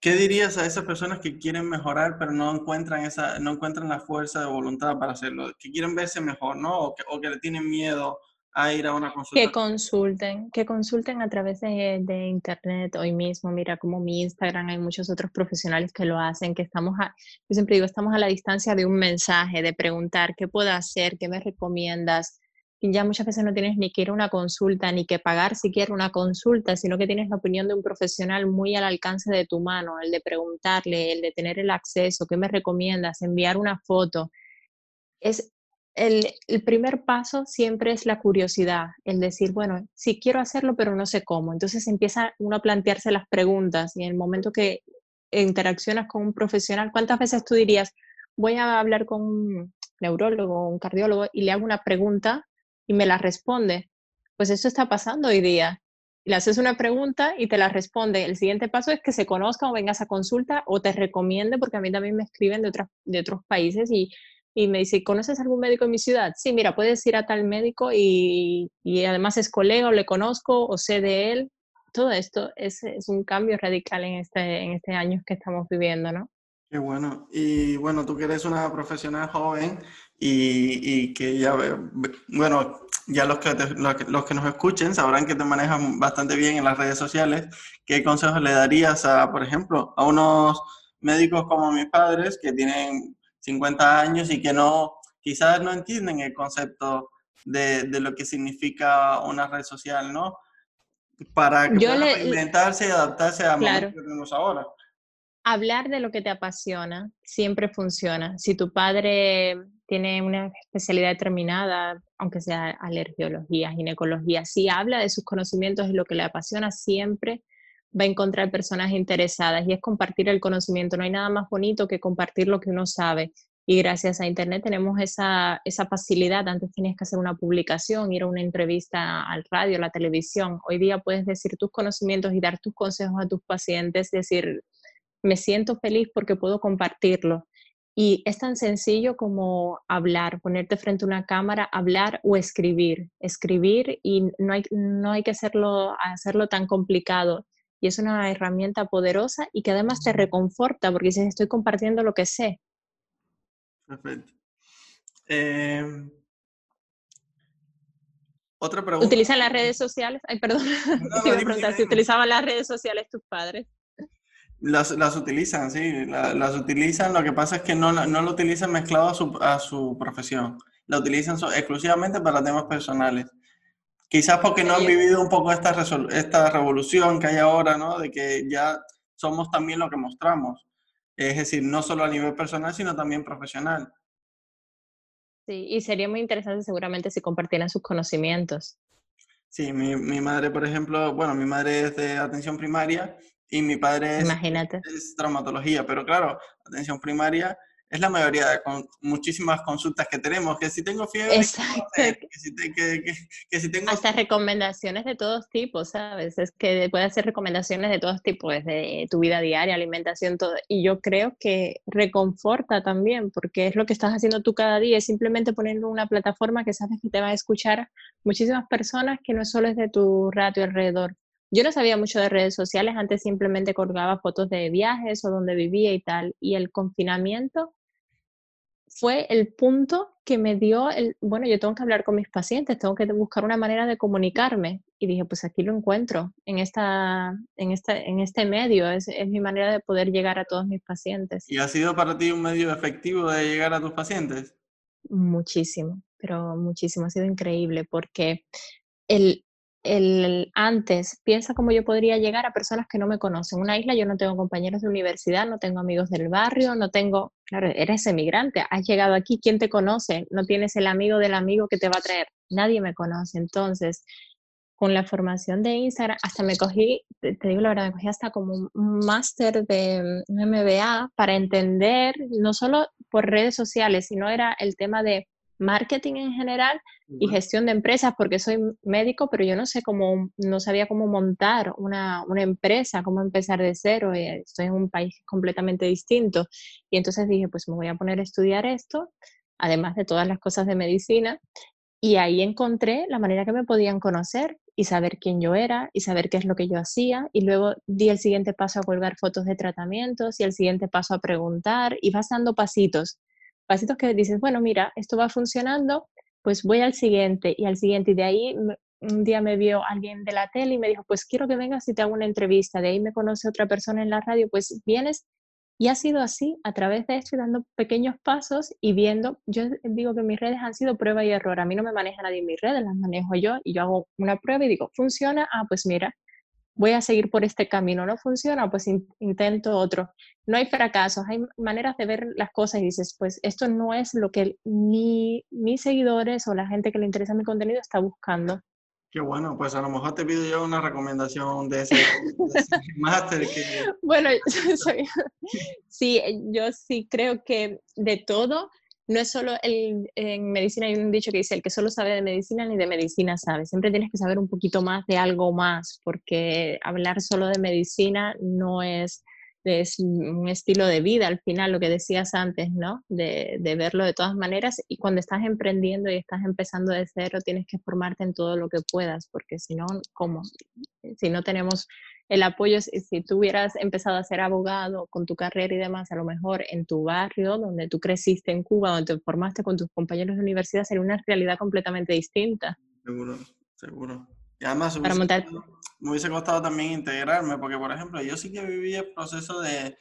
¿Qué dirías a esas personas que quieren mejorar pero no encuentran, esa, no encuentran la fuerza de voluntad para hacerlo? Que quieren verse mejor, ¿no? O que, o que le tienen miedo a ir a una consulta. Que consulten, que consulten a través de, de, internet hoy mismo. Mira, como mi Instagram, hay muchos otros profesionales que lo hacen, que estamos, a, yo siempre digo, estamos a la distancia de un mensaje, de preguntar qué puedo hacer, qué me recomiendas, ya muchas veces no tienes ni que ir a una consulta, ni que pagar siquiera una consulta, sino que tienes la opinión de un profesional muy al alcance de tu mano, el de preguntarle, el de tener el acceso, qué me recomiendas, enviar una foto. Es el, primer paso siempre es la curiosidad, el decir, bueno, sí quiero hacerlo, pero no sé cómo. Entonces empieza uno a plantearse las preguntas y en el momento que interaccionas con un profesional, ¿cuántas veces tú dirías, voy a hablar con un neurólogo, un cardiólogo y le hago una pregunta y me la responde. Pues eso está pasando hoy día. Le haces una pregunta y te la responde. El siguiente paso es que se conozca o vengas a consulta o te recomiende, porque a mí también me escriben de, otras, de otros países y, y me dice, ¿conoces algún médico en mi ciudad? Sí, mira, puedes ir a tal médico y, y además es colega o le conozco o sé de él. Todo esto es, es un cambio radical en este, en este año que estamos viviendo, ¿no? Qué bueno. Y bueno, tú que eres una profesional joven y, y que ya, bueno, ya los que, los que nos escuchen sabrán que te manejan bastante bien en las redes sociales. ¿Qué consejos le darías a, por ejemplo, a unos médicos como mis padres que tienen 50 años y que no, quizás no entienden el concepto de, de lo que significa una red social, ¿no? Para que puedan reinventarse y adaptarse a lo que tenemos ahora hablar de lo que te apasiona siempre funciona. Si tu padre tiene una especialidad determinada, aunque sea alergiología, ginecología, si habla de sus conocimientos y lo que le apasiona, siempre va a encontrar personas interesadas y es compartir el conocimiento. No hay nada más bonito que compartir lo que uno sabe. Y gracias a Internet tenemos esa, esa facilidad. Antes tenías que hacer una publicación, ir a una entrevista al radio, a la televisión. Hoy día puedes decir tus conocimientos y dar tus consejos a tus pacientes, decir, me siento feliz porque puedo compartirlo. Y es tan sencillo como hablar, ponerte frente a una cámara, hablar o escribir. Escribir y no hay, no hay que hacerlo, hacerlo tan complicado. Y es una herramienta poderosa y que además te reconforta porque dices, estoy compartiendo lo que sé. Perfecto. Em, otra pregunta. ¿Utilizan las [laughs] redes sociales? Ay, perdón. [laughs] te iba a preguntar si utilizaban las redes sociales tus padres. Las, las utilizan, sí, las, utilizan. Lo que pasa es que no, no lo utilizan mezclado a su, a su profesión. La utilizan exclusivamente para temas personales. Quizás porque no han vivido un poco esta, esta revolución que hay ahora, ¿no? De que ya somos también lo que mostramos. Es decir, no solo a nivel personal, sino también profesional. Sí, y sería muy interesante seguramente si compartieran sus conocimientos. Sí, mi, mi madre, por ejemplo, bueno, mi madre es de atención primaria y mi padre es, Imagínate. es traumatología, pero claro, atención primaria es la mayoría de con, muchísimas consultas que tenemos, que si tengo fiebre, Exacto. que, si te- que- que- que si tengo... Hasta recomendaciones de todos tipos, ¿sabes? Es que puede hacer recomendaciones de todos tipos, desde tu vida diaria, alimentación, todo. Y yo creo que reconforta también, porque es lo que estás haciendo tú cada día, es simplemente poner una plataforma que sabes que te va a escuchar muchísimas personas que no solo es de tu radio alrededor. Yo no sabía mucho de redes sociales, antes simplemente colgaba fotos de viajes o donde vivía y tal. Y el confinamiento fue el punto que me dio el, bueno, yo tengo que hablar con mis pacientes, tengo que buscar una manera de comunicarme. Y dije, pues aquí lo encuentro, en, esta, en, esta, en este medio, es, es mi manera de poder llegar a todos mis pacientes. ¿Y ha sido para ti un medio efectivo de llegar a tus pacientes? Muchísimo, pero muchísimo, ha sido increíble porque el, el antes, piensa cómo yo podría llegar a personas que no me conocen. En una isla yo no tengo compañeros de universidad, no tengo amigos del barrio, no tengo, claro, eres emigrante, has llegado aquí, ¿quién te conoce? No tienes el amigo del amigo que te va a traer, nadie me conoce. Entonces, con la formación de Instagram, hasta me cogí, te, digo la verdad, me cogí hasta como un máster de MBA para entender, no solo por redes sociales, sino era el tema de marketing en general y gestión de empresas, porque soy médico, pero yo no sé cómo, no sabía cómo montar una, una empresa, cómo empezar de cero, y estoy en un país completamente distinto. Y entonces dije, pues me voy a poner a estudiar esto, además de todas las cosas de medicina, y ahí encontré la manera que me podían conocer y saber quién yo era y saber qué es lo que yo hacía. Y luego di el siguiente paso a colgar fotos de tratamientos y el siguiente paso a preguntar y vas dando pasitos. Pasitos que dices, bueno, mira, esto va funcionando, pues voy al siguiente y al siguiente. Y de ahí un día me vio alguien de la tele y me dijo, pues quiero que vengas y te hago una entrevista. De ahí me conoce otra persona en la radio, pues vienes. Y ha sido así, a través de esto dando pequeños pasos y viendo, yo digo que mis redes han sido prueba y error. A mí no me maneja nadie mis redes, las manejo yo y yo hago una prueba y digo, funciona, ah, pues mira, voy a seguir por este camino, no funciona, pues in intento otro. No hay fracasos, hay maneras de ver las cosas y dices, pues esto no es lo que mi, mis seguidores o la gente que le interesa mi contenido está buscando. Qué bueno, pues a lo mejor te pido yo una recomendación de ese, de ese [laughs] máster que... Bueno, [laughs] soy, sí, yo sí creo que de todo, no es solo el, en medicina, hay un dicho que dice, el que solo sabe de medicina ni de medicina sabe. Siempre tienes que saber un poquito más de algo más, porque hablar solo de medicina no es, es un estilo de vida, al final, lo que decías antes, ¿no? De, de verlo de todas maneras. Y cuando estás emprendiendo y estás empezando de cero, tienes que formarte en todo lo que puedas, porque si no, ¿cómo? Si no tenemos el apoyo, si tú hubieras empezado a ser abogado con tu carrera y demás, a lo mejor en tu barrio, donde tú creciste en Cuba, donde te formaste con tus compañeros de universidad, sería una realidad completamente distinta. Seguro, seguro. Y además Para montar... me hubiese costado también integrarme, porque por ejemplo, yo sí que viví el proceso de,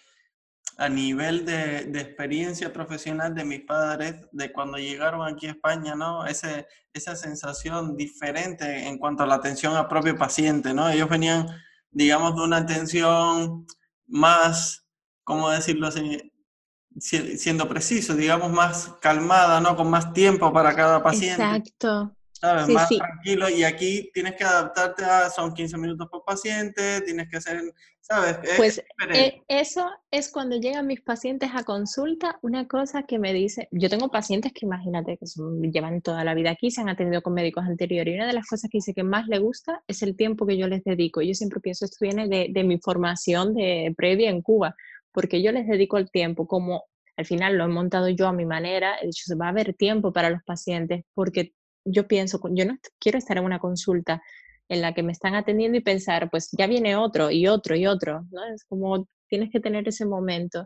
a nivel de, de, experiencia profesional de mis padres, de cuando llegaron aquí a España, ¿no? Ese, esa sensación diferente en cuanto a la atención al propio paciente, ¿no? Ellos venían digamos, de una atención más, ¿cómo decirlo así? Siendo preciso, digamos, más calmada, ¿no? Con más tiempo para cada paciente. Exacto. ¿Sabes? Sí, más sí. tranquilo. Y aquí tienes que adaptarte a, son 15 minutos por paciente, tienes que hacer, ¿sabes? Es pues eh, eso es cuando llegan mis pacientes a consulta, una cosa que me dice, yo tengo pacientes que imagínate que son, llevan toda la vida aquí, se han atendido con médicos anteriores, y una de las cosas que dice que más le gusta es el tiempo que yo les dedico. Yo siempre pienso, esto viene de, de mi formación de previa en Cuba, porque yo les dedico el tiempo como al final lo he montado yo a mi manera, he dicho, va a haber tiempo para los pacientes, porque yo pienso, yo no quiero estar en una consulta en la que me están atendiendo y pensar, pues ya viene otro y otro y otro, ¿no? Es como tienes que tener ese momento.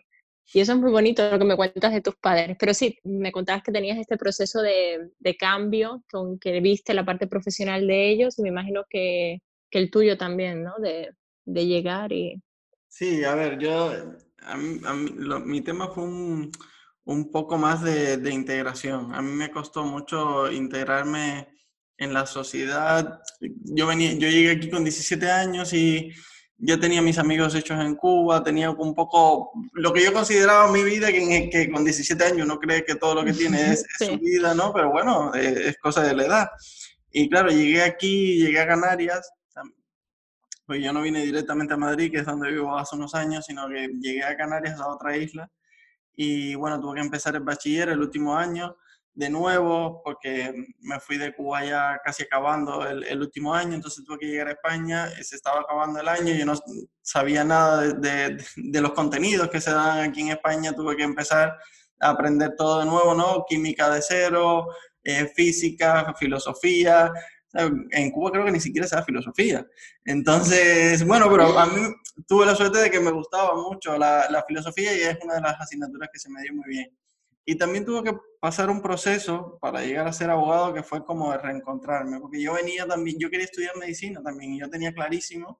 Y eso es muy bonito lo que me cuentas de tus padres. Pero sí, me contabas que tenías este proceso de, de cambio, con que viste la parte profesional de ellos, me imagino que, que el tuyo también, ¿no? De, de, llegar y... Sí, a ver, yo, a mí, a mí, lo, mi tema fue un, un poco más de, de, integración. A mí me costó mucho integrarme en la sociedad. Yo, venía, yo llegué aquí con 17 años y ya tenía mis amigos hechos en Cuba, tenía un poco lo que yo consideraba mi vida, que, que con 17 años uno cree que todo lo que tiene es, sí. [laughs] es su vida, ¿no? Pero bueno, es, es, cosa de la edad. Y claro, llegué aquí, llegué a Canarias, pues yo no vine directamente a Madrid, que es donde vivo hace unos años, sino que llegué a Canarias, a otra isla, y bueno, tuve que empezar el bachiller el último año de nuevo porque me fui de Cuba ya casi acabando el, el, último año, entonces tuve que llegar a España, se estaba acabando el año, yo no sabía nada de, de, de, los contenidos que se dan aquí en España, tuve que empezar a aprender todo de nuevo, ¿no? Química de cero, eh, física, filosofía. En Cuba creo que ni siquiera se filosofía. Entonces, bueno, pero a mí tuve la suerte de que me gustaba mucho la, filosofía y es una de las asignaturas que se me dio muy bien. Y también tuve que pasar un proceso para llegar a ser abogado que fue como de reencontrarme, porque yo venía también, yo quería estudiar medicina también, y yo tenía clarísimo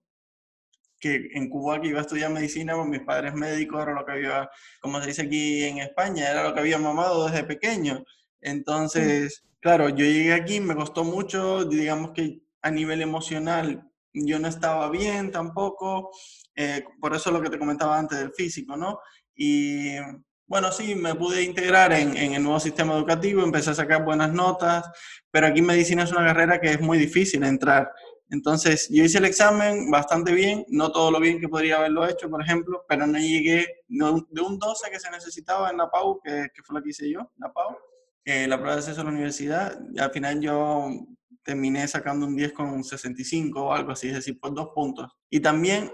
que en Cuba que iba a estudiar medicina, con mis padres médicos, era lo que había, como se dice aquí en España, era lo que había mamado desde pequeño. Entonces, claro, yo llegué aquí, me costó mucho, digamos que a nivel emocional yo no estaba bien tampoco, eh, por eso lo que te comentaba antes del físico, ¿no? Y bueno, sí, me pude integrar en, el nuevo sistema educativo, empecé a sacar buenas notas, pero aquí medicina es una carrera que es muy difícil entrar. Entonces, yo hice el examen bastante bien, no todo lo bien que podría haberlo hecho, por ejemplo, pero no llegué de un 12 que se necesitaba en la PAU, que, que fue la que hice yo, la PAU, eh, la prueba de acceso a la universidad, y al final yo terminé sacando un 10 con 65 o algo así, es decir, por dos puntos. Y también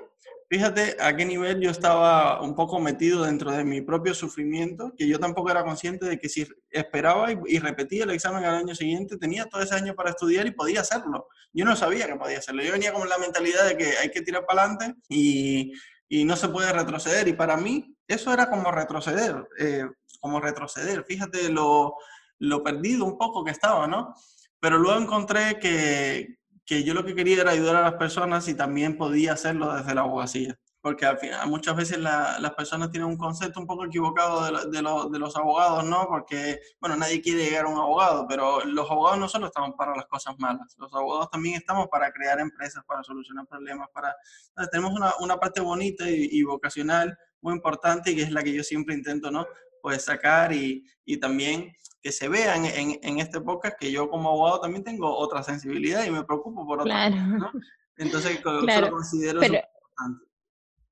fíjate a qué nivel yo estaba un poco metido dentro de mi propio sufrimiento, que yo tampoco era consciente de que si esperaba y, repetía el examen al año siguiente, tenía todo ese año para estudiar y podía hacerlo. Yo no sabía que podía hacerlo. Yo venía con la mentalidad de que hay que tirar para adelante y, y no se puede retroceder. Y para mí eso era como retroceder, eh, como retroceder. Fíjate lo, lo perdido un poco que estaba, ¿no? Pero luego encontré que, que yo lo que quería era ayudar a las personas y también podía hacerlo desde la abogacía. Porque al final, muchas veces la, las personas tienen un concepto un poco equivocado de, de, lo, de, los abogados, ¿no? Porque, bueno, nadie quiere llegar a un abogado, pero los abogados no solo estamos para las cosas malas, los abogados también estamos para crear empresas, para solucionar problemas, para... Entonces, tenemos una, una parte bonita y, y vocacional muy importante y que es la que yo siempre intento, ¿no? Pues sacar y, y también que se vean en, en, este podcast que yo como abogado también tengo otra sensibilidad y me preocupo por otras claro. cosas, ¿no? Entonces, claro. lo considero Pero, importante.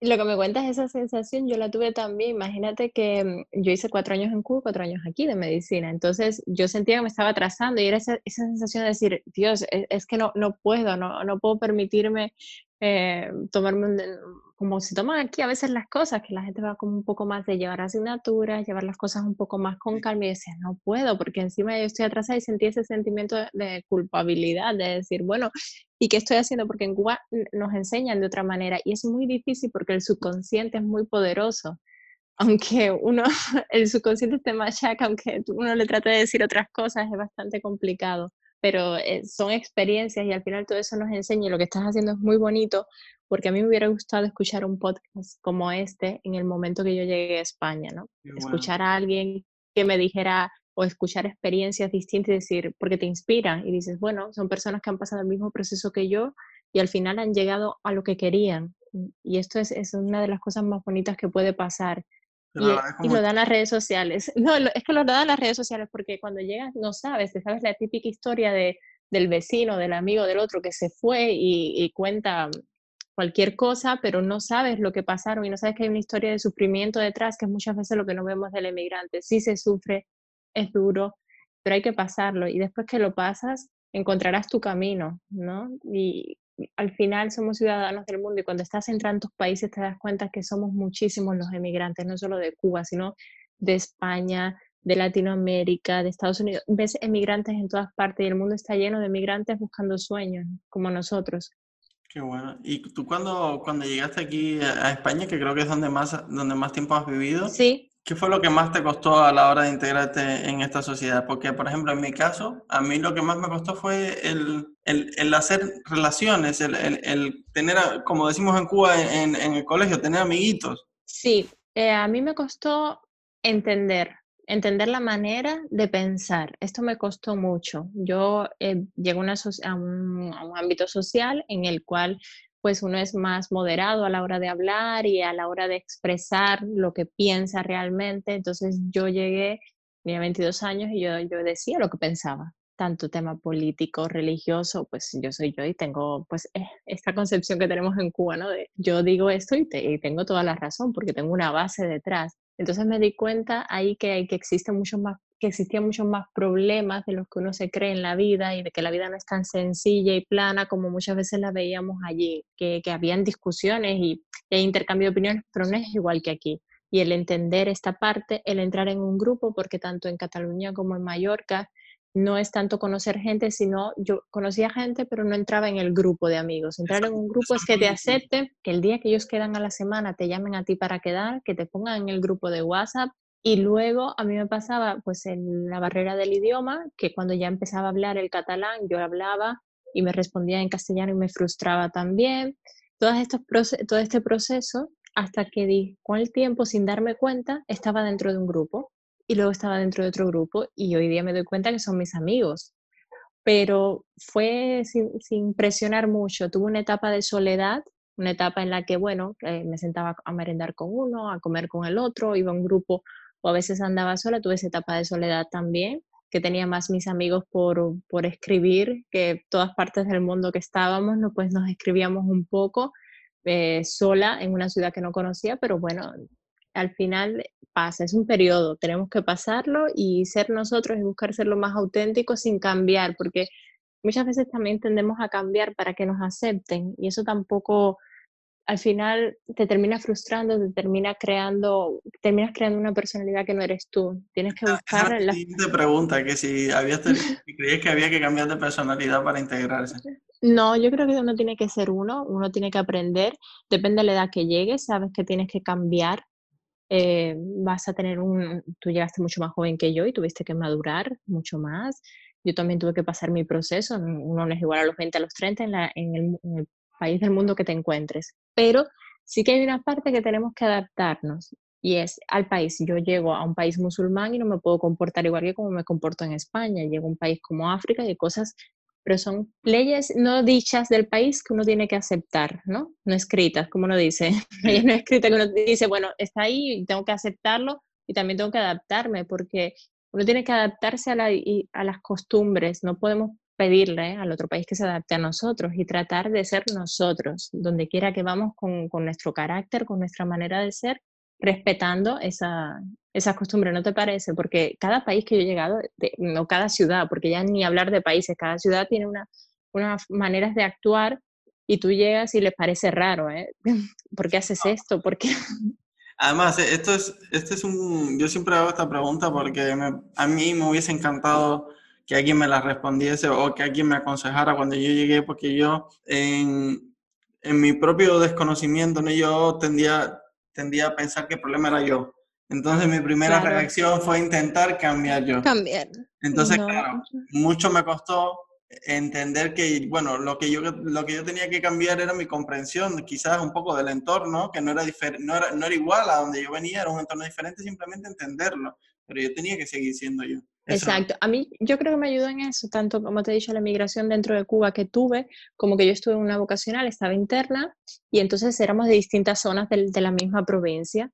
Lo que me cuentas, esa sensación, yo la tuve también. Imagínate que mm, yo hice cuatro años en Cuba, cuatro años aquí de medicina. Entonces, yo sentía que me estaba atrasando y era esa, esa sensación de decir, Dios, es, es que no, no puedo, no, no puedo permitirme eh, tomarme un, como se toman aquí a veces las cosas, que la gente va como un poco más de llevar asignaturas, llevar las cosas un poco más con calma y decía, no puedo, porque encima yo estoy atrasada y sentí ese sentimiento de, de culpabilidad, de decir, bueno, ¿y qué estoy haciendo? Porque en Cuba nos enseñan de otra manera y es muy difícil porque el subconsciente es muy poderoso. Aunque uno, [laughs] el subconsciente te machaca, aunque uno le trate de decir otras cosas, es bastante complicado pero eh, son experiencias y al final todo eso nos enseña y lo que estás haciendo es muy bonito porque a mí me hubiera gustado escuchar un podcast como este en el momento que yo llegué a España, ¿no? Bueno. Escuchar a alguien que me dijera o escuchar experiencias distintas y decir, porque te inspiran y dices, bueno, son personas que han pasado el mismo proceso que yo y al final han llegado a lo que querían. Y esto es, es una de las cosas más bonitas que puede pasar. Y, y, lo dan las redes sociales. [laughs] No, es que lo dan las redes sociales porque cuando llegas no sabes, te sabes la típica historia de, del vecino, del amigo, del otro que se fue y, y, cuenta cualquier cosa, pero no sabes lo que pasaron y no sabes que hay una historia de sufrimiento detrás, que es muchas veces lo que no vemos del emigrante. Sí se sufre, es duro, pero hay que pasarlo y después que lo pasas, encontrarás tu camino, ¿no? Y, al final somos ciudadanos del mundo y cuando estás en tantos países te das cuenta que somos muchísimos los emigrantes, no solo de Cuba, sino de España, de Latinoamérica, de Estados Unidos. Ves emigrantes en todas partes y el mundo está lleno de emigrantes buscando sueños, como nosotros. Qué bueno. ¿Y tú cuando, cuando llegaste aquí a España, que creo que es donde más, donde más tiempo has vivido? Sí. ¿Qué fue lo que más te costó a la hora de integrarte en esta sociedad? Porque, por ejemplo, en mi caso, a mí lo que más me costó fue el, el, el hacer relaciones, el, el, tener, como decimos en Cuba, en, en, el colegio, tener amiguitos. Sí, eh, a mí me costó entender, entender la manera de pensar. Esto me costó mucho. Yo eh, llego una, a, un, a un ámbito social en el cual pues uno es más moderado a la hora de hablar y a la hora de expresar lo que piensa realmente. Entonces yo llegué, tenía 22 años y yo, yo decía lo que pensaba, tanto tema político, religioso, pues yo soy yo y tengo pues eh, esta concepción que tenemos en Cuba, ¿no? De yo digo esto y, y tengo toda la razón porque tengo una base detrás. Entonces me di cuenta ahí que, que existen muchos más que existían muchos más problemas de los que uno se cree en la vida y de que la vida no es tan sencilla y plana como muchas veces la veíamos allí, que, que habían discusiones y, y hay intercambio de opiniones, pero no es igual que aquí. Y el entender esta parte, el entrar en un grupo, porque tanto en Cataluña como en Mallorca no es tanto conocer gente, sino yo conocía gente, pero no entraba en el grupo de amigos. Entrar en un grupo es que te acepten, que el día que ellos quedan a la semana te llamen a ti para quedar, que te pongan en el grupo de WhatsApp. Y luego a mí me pasaba pues en la barrera del idioma, que cuando ya empezaba a hablar el catalán, yo hablaba y me respondía en castellano y me frustraba también. Todos estos todo este proceso hasta que di, con el tiempo, sin darme cuenta, estaba dentro de un grupo y luego estaba dentro de otro grupo y hoy día me doy cuenta que son mis amigos. Pero fue sin, presionar mucho. Tuve una etapa de soledad, una etapa en la que, bueno, me sentaba a merendar con uno, a comer con el otro, iba a un grupo o a veces andaba sola. Tuve esa etapa de soledad también, que tenía más mis amigos por, por escribir, que todas partes del mundo que estábamos, pues nos escribíamos un poco eh, sola en una ciudad que no conocía, pero bueno, al final pasa, es un periodo, tenemos que pasarlo y ser nosotros y buscar ser lo más auténtico sin cambiar, porque muchas veces también tendemos a cambiar para que nos acepten y eso tampoco al final te termina frustrando, te termina creando, terminas creando una personalidad que no eres tú. Tienes que buscar la siguiente pregunta, que si habías [laughs] creías que había que cambiar de personalidad para integrarse. No, yo creo que uno tiene que ser uno, uno tiene que aprender, depende de la edad que llegues, sabes que tienes que cambiar, eh, vas a tener un, tú llegaste mucho más joven que yo y tuviste que madurar mucho más. Yo también tuve que pasar mi proceso, uno no es igual a los 20, a los 30 en, la, en, el, en el país del mundo que te encuentres, pero sí que hay una parte que tenemos que adaptarnos y es al país. Yo llego a un país musulmán y no me puedo comportar igual que como me comporto en España. Llego a un país como África y cosas pero son leyes no dichas del país que uno tiene que aceptar, ¿no? No escritas, como uno dice. [laughs] Leyes no escritas que uno dice, bueno, está ahí y tengo que aceptarlo y también tengo que adaptarme, porque uno tiene que adaptarse a, a las costumbres, no podemos pedirle al otro país que se adapte a nosotros y tratar de ser nosotros, donde quiera que vamos con, con nuestro carácter, con nuestra manera de ser, respetando esa, esas costumbres, ¿no te parece? Porque cada país que yo he llegado, no cada ciudad, porque ya ni hablar de países, cada ciudad tiene una, unas maneras de actuar y tú llegas y les parece raro, ¿eh? [laughs] ¿Por qué haces esto? ¿Por qué? [laughs] Además, esto es, este es un, yo siempre hago esta pregunta porque a mí me hubiese encantado que alguien me la respondiese o que alguien me aconsejara cuando yo llegué, porque yo en, en mi propio desconocimiento, ¿no? yo tendía, tendía a pensar que el problema era yo. Entonces mi primera reacción fue intentar cambiar yo. Cambiar. Entonces, claro, mucho me costó entender que, bueno, lo que, yo, lo que yo tenía que cambiar era mi comprensión, quizás un poco del entorno, que no era, no era, no era igual a donde yo venía, era un entorno diferente, simplemente entenderlo, pero yo tenía que seguir siendo yo. Exacto. A mí yo creo que me ayudó en eso, tanto como te he dicho, la migración dentro de Cuba que tuve, como que yo estuve en una vocacional, estaba interna, y entonces éramos de distintas zonas de, de la misma provincia.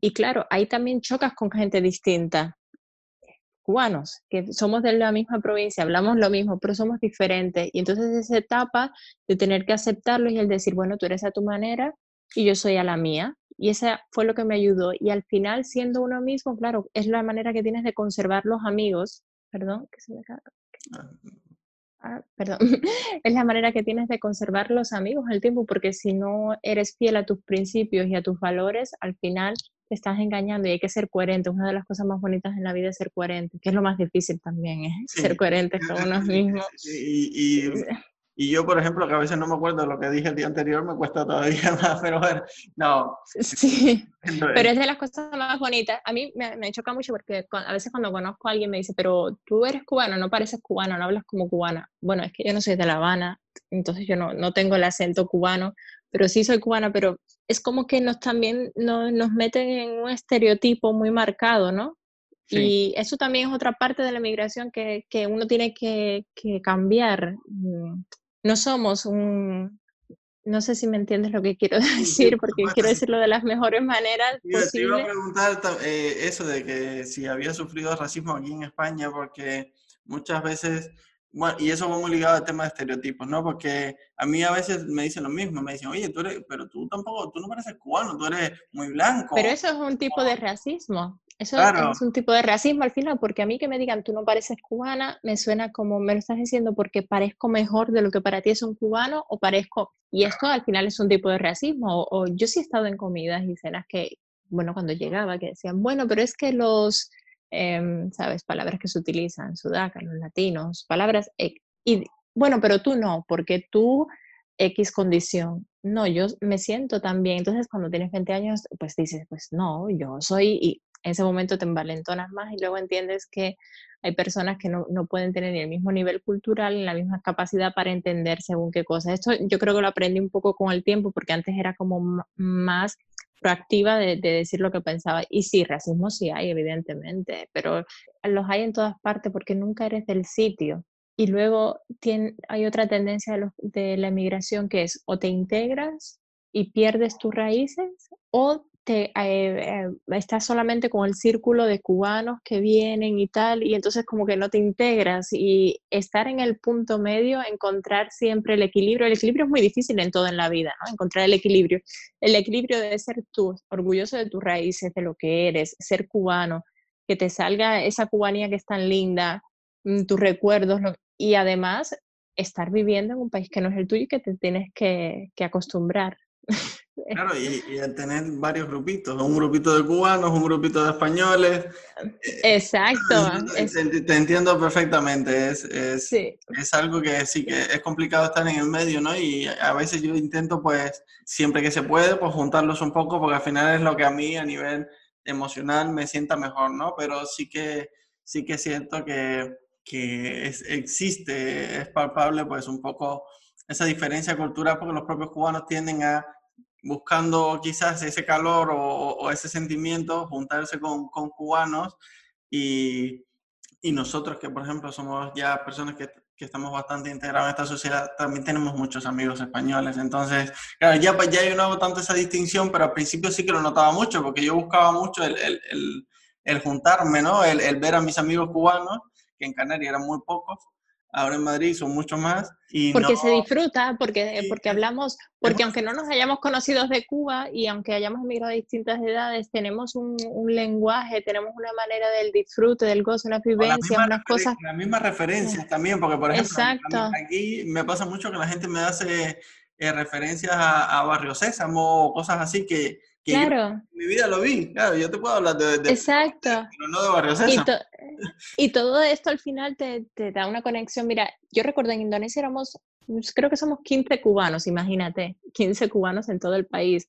Y claro, ahí también chocas con gente distinta, cubanos, que somos de la misma provincia, hablamos lo mismo, pero somos diferentes. Y entonces esa etapa de tener que aceptarlo y el decir, bueno, tú eres a tu manera y yo soy a la mía. Y esa fue lo que me ayudó. Y al final, siendo uno mismo, claro, es la manera que tienes de conservar los amigos. Perdón, que se me cae. Ah, perdón, [laughs] es la manera que tienes de conservar los amigos al tiempo, porque si no eres fiel a tus principios y a tus valores, al final te estás engañando y hay que ser coherente. Una de las cosas más bonitas en la vida es ser coherente, que es lo más difícil también, ¿eh? ser coherente con uno [laughs] mismo. Y, y, y yo, por ejemplo, que a veces no me acuerdo de lo que dije el día anterior, me cuesta todavía [laughs] más, pero bueno, no. Sí, pero es de las cosas más bonitas. A mí me, me choca mucho porque a veces cuando conozco a alguien me dice, pero tú eres cubano, no pareces cubano, no hablas como cubana. Bueno, es que yo no soy de La Habana, entonces yo no, no tengo el acento cubano, pero sí soy cubana, pero es como que nos también nos, nos meten en un estereotipo muy marcado, ¿no? Y eso también es otra parte de la migración que, que uno tiene que, que cambiar. No somos un, no sé si me entiendes lo que quiero [laughs] decir, porque quiero decirlo de las mejores maneras posibles. Te iba a preguntar eh, eso de que si había sufrido racismo aquí en España, porque muchas veces bueno, y eso va muy ligado al tema de estereotipos, ¿no? Porque a mí a veces me dicen lo mismo, me dicen, oye, tú eres, pero tú tampoco, tú no pareces cubano, tú eres muy blanco. Pero eso es un tipo de racismo. Eso es un tipo de racismo al final, porque a mí que me digan tú no pareces cubana, me suena como me lo estás diciendo porque parezco mejor de lo que para ti es un cubano o parezco, y esto al final es un tipo de racismo. O, yo sí he estado en comidas y cenas que, bueno, cuando llegaba, que decían, bueno, pero es que los, Em, ¿sabes? Palabras que se utilizan, sudaca, los latinos, palabras, y bueno, pero tú no, porque tú X condición. No, yo me siento también. Entonces, cuando tienes 20 años, pues dices, pues no, yo soy, y en ese momento te envalentonas más y luego entiendes que hay personas que no, no pueden tener ni el mismo nivel cultural ni la misma capacidad para entender según qué cosa. Esto yo creo que lo aprendí un poco con el tiempo, porque antes era como más proactiva de, decir lo que pensaba. Y sí, racismo sí hay, evidentemente, pero los hay en todas partes porque nunca eres del sitio. Y luego hay otra tendencia de, de la emigración que es o te integras y pierdes tus raíces o te, eh, estás solamente con el círculo de cubanos que vienen y tal, y entonces como que no te integras y estar en el punto medio, encontrar siempre el equilibrio. El equilibrio es muy difícil en todo en la vida, ¿no? Encontrar el equilibrio. El equilibrio debe ser tú, orgulloso de tus raíces, de lo que eres, ser cubano, que te salga esa cubanía que es tan linda, mm, tus recuerdos, y además estar viviendo en un país que no es el tuyo y que te tienes que, que acostumbrar. [laughs] Claro, y, y, al tener varios grupitos, un grupito de cubanos, un grupito de españoles. Eh, Exacto. Te, entiendo perfectamente, es, es, es, algo que sí que es complicado estar en el medio, ¿no? Y a veces yo intento, pues, siempre que se puede, pues juntarlos un poco, porque al final es lo que a mí a nivel emocional me sienta mejor, ¿no? Pero sí que, sí que siento que, que es, existe, es palpable, pues, un poco esa diferencia cultural, porque los propios cubanos tienden a buscando quizás ese calor o, ese sentimiento, juntarse con, cubanos y, y, nosotros que, por ejemplo, somos ya personas que, que, estamos bastante integrados en esta sociedad, también tenemos muchos amigos españoles. Entonces, claro, ya, ya yo no hago tanto esa distinción, pero al principio sí que lo notaba mucho, porque yo buscaba mucho el, el, el, el juntarme, ¿no? El ver a mis amigos cubanos, que en Canarias eran muy pocos, ahora en Madrid son mucho más. Y porque se disfruta, porque, porque hablamos, porque aunque no nos hayamos conocido de Cuba y aunque hayamos emigrado a distintas edades, tenemos un, un, lenguaje, tenemos una manera del disfrute, del gozo, una vivencia, unas cosas. Las mismas referencias también, porque por ejemplo, Exacto. aquí me pasa mucho que la gente me hace eh, referencias a, a, Barrio Sésamo o cosas así que, que claro. en mi vida lo vi. Claro, yo te puedo hablar de, de Exacto. pero no de Barrio Sésamo. Y, todo esto al final te, te, da una conexión. Mira, yo recuerdo en Indonesia éramos creo que somos 15 cubanos, imagínate, 15 cubanos en todo el país.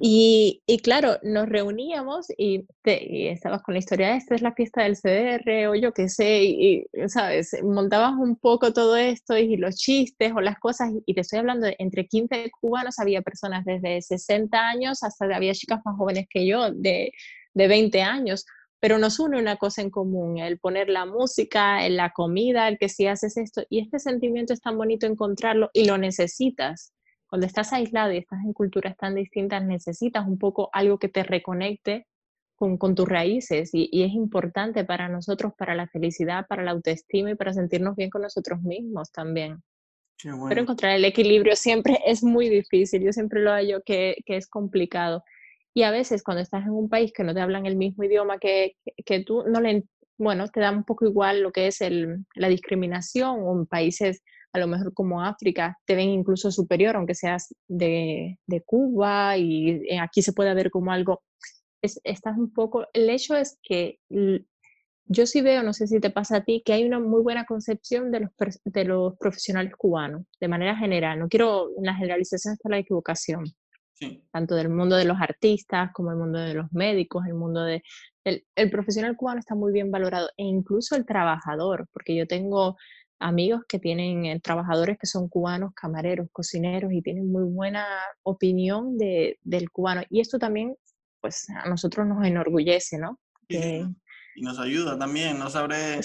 Y, y, claro, nos reuníamos y, te, estabas con la historia, esta es la fiesta del CDR o yo qué sé, y, sabes, montabas un poco todo esto y los chistes o las cosas, y te estoy hablando de entre 15 cubanos, había personas desde 60 años hasta había chicas más jóvenes que yo, de, de 20 años pero nos une una cosa en común, el poner la música, en la comida, el que si haces esto, y este sentimiento es tan bonito encontrarlo y lo necesitas. Cuando estás aislado y estás en culturas tan distintas, necesitas un poco algo que te reconecte con, con tus raíces y, y, es importante para nosotros, para la felicidad, para la autoestima y para sentirnos bien con nosotros mismos también. Bueno. Pero encontrar el equilibrio siempre [laughs] es muy difícil, yo siempre lo hallo que, que es complicado. Y a veces cuando estás en un país que no te hablan el mismo idioma que, que tú, no le, bueno, te da un poco igual lo que es el, la discriminación, o en países a lo mejor como África te ven incluso superior, aunque seas de, de Cuba y eh, aquí se puede ver como algo, es, estás un poco, el hecho es que yo sí veo, no sé si te pasa a ti, que hay una muy buena concepción de los, de los profesionales cubanos, de manera general. No quiero una generalización hasta la equivocación, tanto del mundo de los artistas como el mundo de los médicos, el mundo de... El, el, profesional cubano está muy bien valorado e incluso el trabajador, porque yo tengo amigos que tienen eh, trabajadores que son cubanos, camareros, cocineros y tienen muy buena opinión de, del cubano. Y esto también, pues a nosotros nos enorgullece, ¿no? Que... Y nos ayuda también, no sabré,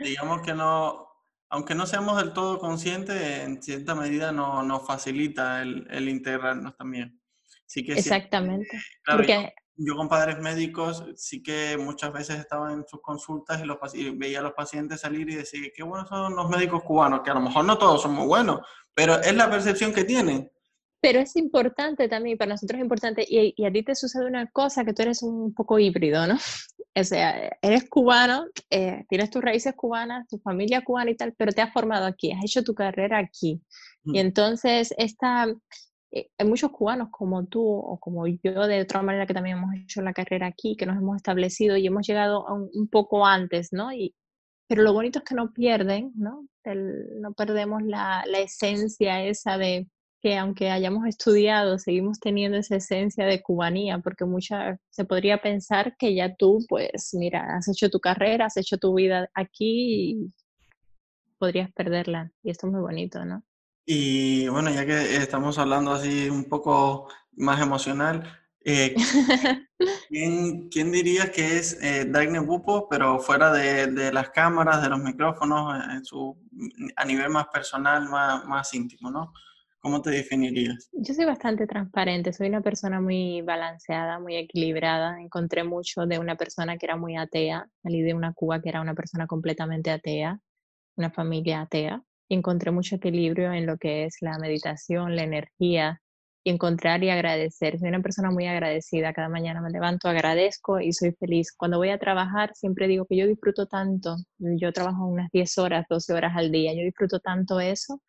digamos que no, aunque no seamos del todo conscientes, en cierta medida nos, nos facilita el, el, integrarnos también. Sí que Exactamente. Porque yo con padres médicos sí que muchas veces estaba en sus consultas y, los, veía a los pacientes salir y decía, qué buenos son los médicos cubanos, que a lo mejor no todos son muy buenos, pero es la percepción que tienen. Pero es importante también, para nosotros es importante, y, y, a ti te sucede una cosa, que tú eres un poco híbrido, ¿no? O sea, eres cubano, eh, tienes tus raíces cubanas, tu familia cubana y tal, pero te has formado aquí, has hecho tu carrera aquí. Y entonces, esta, eh, hay muchos cubanos como tú o como yo, de otra manera que también hemos hecho la carrera aquí, que nos hemos establecido y hemos llegado un, un, poco antes, ¿no? Y, pero lo bonito es que no pierden, ¿no? El, no perdemos la, la esencia esa de que aunque hayamos estudiado, seguimos teniendo esa esencia de cubanía, porque mucha, se podría pensar que ya tú, pues, mira, has hecho tu carrera, has hecho tu vida aquí y podrías perderla. Y esto es muy bonito, ¿no? Y bueno, ya que estamos hablando así un poco más emocional, eh, [laughs] ¿quién, ¿quién, dirías que es eh, Dagne Bupo, pero fuera de, de, las cámaras, de los micrófonos, en su, a nivel más personal, más, más íntimo, ¿no? ¿Cómo te definirías? Yo soy bastante transparente, soy una persona muy balanceada, muy equilibrada. Encontré mucho de una persona que era muy atea, salí de una Cuba que era una persona completamente atea, una familia atea, y encontré mucho equilibrio en lo que es la meditación, la energía, y encontrar y agradecer. Soy una persona muy agradecida, cada mañana me levanto, agradezco y soy feliz. Cuando voy a trabajar siempre digo que yo disfruto tanto, yo trabajo unas 10 horas, 12 horas al día, yo disfruto tanto eso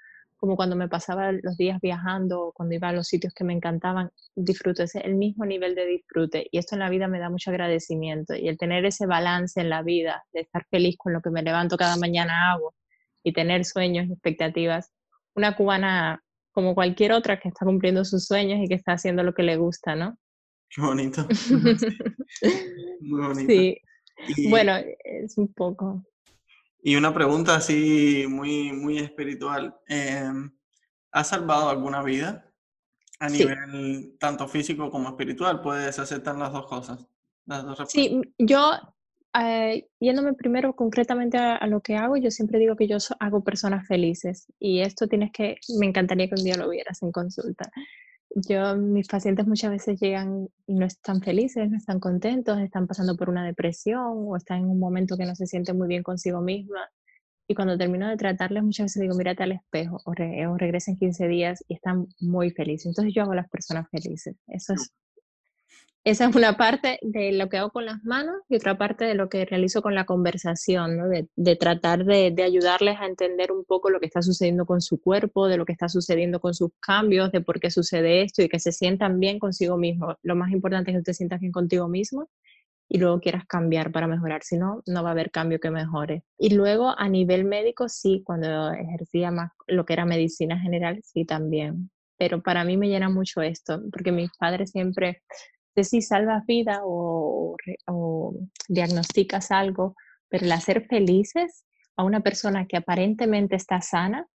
como cuando me pasaba los días viajando, cuando iba a los sitios que me encantaban, disfruto, ese el mismo nivel de disfrute. Y esto en la vida me da mucho agradecimiento. Y el tener ese balance en la vida, de estar feliz con lo que me levanto cada mañana hago y tener sueños y expectativas. Una cubana como cualquier otra que está cumpliendo sus sueños y que está haciendo lo que le gusta, ¿no? Qué bonito. [laughs] Muy bonito. Sí. Bueno, es un poco. Y una pregunta así muy, muy espiritual. Em, ¿Has salvado alguna vida a nivel tanto físico como espiritual? ¿Puedes aceptar las dos cosas? Las dos sí, yo, eh, yéndome primero concretamente a, lo que hago, yo siempre digo que yo hago personas felices y esto tienes que, me encantaría que un día lo vieras en consulta. Yo, mis pacientes muchas veces llegan y no están felices, no están contentos, están pasando por una depresión o están en un momento que no se sienten muy bien consigo misma. Y cuando termino de tratarles, muchas veces digo, mírate al espejo o, o regresen 15 días y están muy felices. Entonces yo hago a las personas felices. Eso es esa es una parte de lo que hago con las manos y otra parte de lo que realizo con la conversación, ¿no? de, tratar de, de, ayudarles a entender un poco lo que está sucediendo con su cuerpo, de lo que está sucediendo con sus cambios, de por qué sucede esto y que se sientan bien consigo mismo. Lo más importante es que te sientas bien contigo mismo y luego quieras cambiar para mejorar, si no, no va a haber cambio que mejore. Y luego a nivel médico, sí, cuando ejercía más lo que era medicina general, sí también. Pero para mí me llena mucho esto, porque mis padres siempre de si salvas vida o, o, diagnosticas algo, pero el hacer felices a una persona que aparentemente está sana,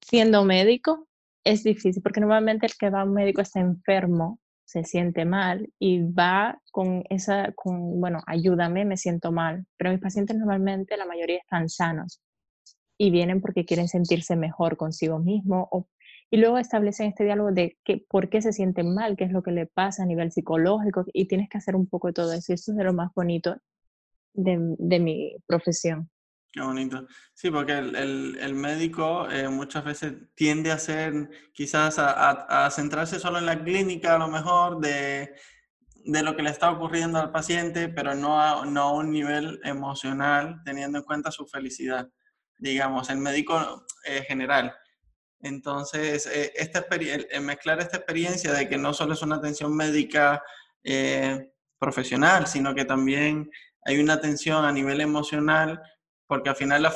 siendo médico, es difícil, porque normalmente el que va a un médico está enfermo, se siente mal y va con esa, con, bueno, ayúdame, me siento mal, pero mis pacientes normalmente la mayoría están sanos y vienen porque quieren sentirse mejor consigo mismo o y luego establecen este diálogo de que, por qué se sienten mal, qué es lo que le pasa a nivel psicológico, y tienes que hacer un poco de todo eso. Y eso es de lo más bonito de, de mi profesión. Qué bonito. Sí, porque el, el, médico eh, muchas veces tiende a ser, quizás a, a, centrarse solo en la clínica, a lo mejor, de, de lo que le está ocurriendo al paciente, pero no a, no a un nivel emocional, teniendo en cuenta su felicidad. Digamos, el médico eh, general entonces, eh, esta mezclar esta experiencia de que no solo es una atención médica eh, profesional, sino que también hay una atención a nivel emocional, porque al final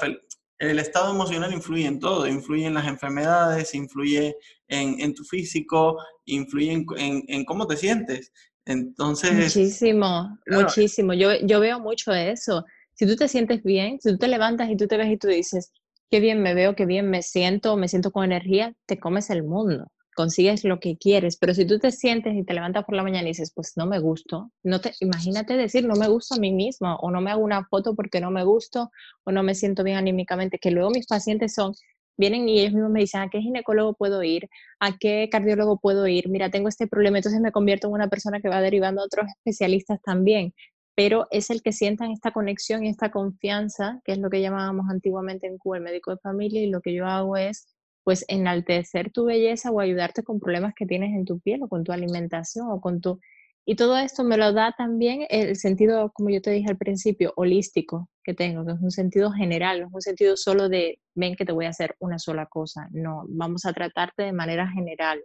el estado emocional influye en todo, influye en las enfermedades, influye en, tu físico, influye en, en, cómo te sientes. Entonces... Muchísimo, muchísimo. Yo, yo veo mucho eso. Si tú te sientes bien, si tú te levantas y tú te ves y tú dices, qué bien me veo, qué bien me siento, me siento con energía, te comes el mundo, consigues lo que quieres, pero si tú te sientes y te levantas por la mañana y dices, pues no me gusto, no te, imagínate decir, no me gusto a mí misma, o no me hago una foto porque no me gusto, o no me siento bien anímicamente, que luego mis pacientes son, vienen y ellos mismos me dicen a qué ginecólogo puedo ir, a qué cardiólogo puedo ir, mira, tengo este problema, entonces me convierto en una persona que va derivando a otros especialistas también, pero es el que sientan esta conexión y esta confianza, que es lo que llamábamos antiguamente en Cuba el médico de familia, y lo que yo hago es pues enaltecer tu belleza o ayudarte con problemas que tienes en tu piel o con tu alimentación o con tu y todo esto me lo da también el sentido, como yo te dije al principio, holístico que tengo, que es un sentido general, no es un sentido solo de, ven que te voy a hacer una sola cosa, no, vamos a tratarte de manera general.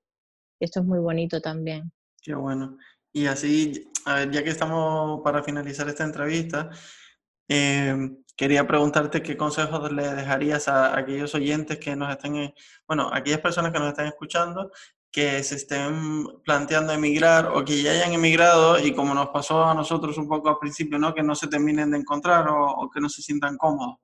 Esto es muy bonito también. Qué bueno. Y así, a ver, ya que estamos para finalizar esta entrevista, em, quería preguntarte qué consejos le dejarías a, aquellos oyentes que nos estén, eh, bueno, a aquellas personas que nos estén escuchando que se estén planteando emigrar o que ya hayan emigrado y como nos pasó a nosotros un poco al principio, ¿no? Que no se terminen de encontrar o, que no se sientan cómodos.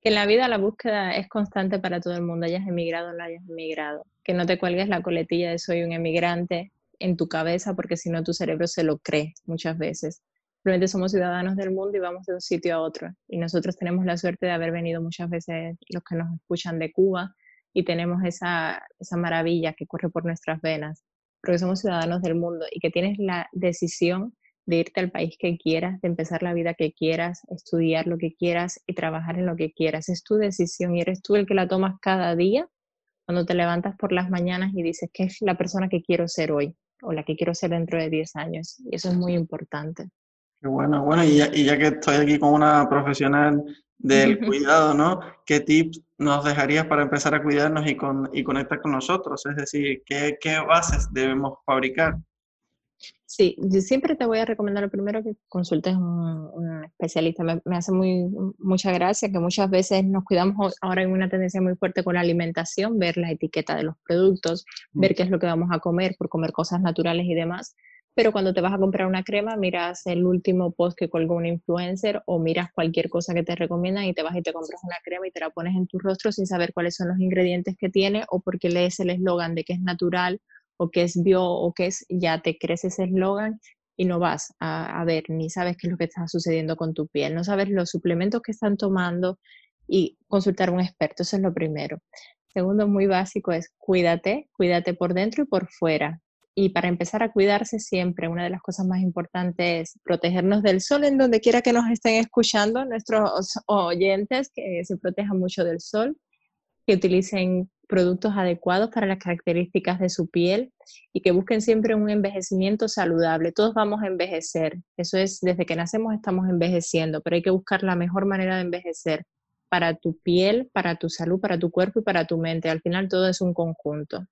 Que en la vida la búsqueda es constante para todo el mundo, hayas emigrado o no hayas emigrado. Que no te cuelgues la coletilla de soy un emigrante en tu cabeza porque si no tu cerebro se lo cree muchas veces. Realmente somos ciudadanos del mundo y vamos de un sitio a otro. Y nosotros tenemos la suerte de haber venido muchas veces los que nos escuchan de Cuba, y tenemos esa, esa maravilla que corre por nuestras venas, porque somos ciudadanos del mundo y que tienes la decisión de irte al país que quieras, de empezar la vida que quieras, estudiar lo que quieras y trabajar en lo que quieras. Es tu decisión y eres tú el que la tomas cada día cuando te levantas por las mañanas y dices que es la persona que quiero ser hoy o la que quiero ser dentro de 10 años. Y eso es muy importante. Qué bueno, bueno, y ya, y ya que estoy aquí con una profesional del [laughs] cuidado, ¿no? ¿Qué tips nos dejarías para empezar a cuidarnos y, con, y conectar con nosotros? Es decir, ¿qué, ¿qué, bases debemos fabricar? Sí, yo siempre te voy a recomendar lo primero que consultes un, un especialista. Me, me, hace muy, mucha gracia que muchas veces nos cuidamos ahora en una tendencia muy fuerte con la alimentación, ver la etiqueta de los productos, mm. ver qué es lo que vamos a comer por comer cosas naturales y demás pero cuando te vas a comprar una crema, miras el último post que colgó un influencer o miras cualquier cosa que te recomiendan y te vas y te compras una crema y te la pones en tu rostro sin saber cuáles son los ingredientes que tiene o porque lees el eslogan de que es natural o que es bio o que es, ya te crees ese eslogan y no vas a, a, ver ni sabes qué es lo que está sucediendo con tu piel, no sabes los suplementos que están tomando y consultar a un experto, eso es lo primero. Segundo, muy básico, es cuídate, cuídate por dentro y por fuera. Y para empezar a cuidarse siempre, una de las cosas más importantes es protegernos del sol en donde quiera que nos estén escuchando, nuestros oyentes, que se protejan mucho del sol, que utilicen productos adecuados para las características de su piel y que busquen siempre un envejecimiento saludable. Todos vamos a envejecer, eso es, desde que nacemos estamos envejeciendo, pero hay que buscar la mejor manera de envejecer para tu piel, para tu salud, para tu cuerpo y para tu mente. Al final todo es un conjunto.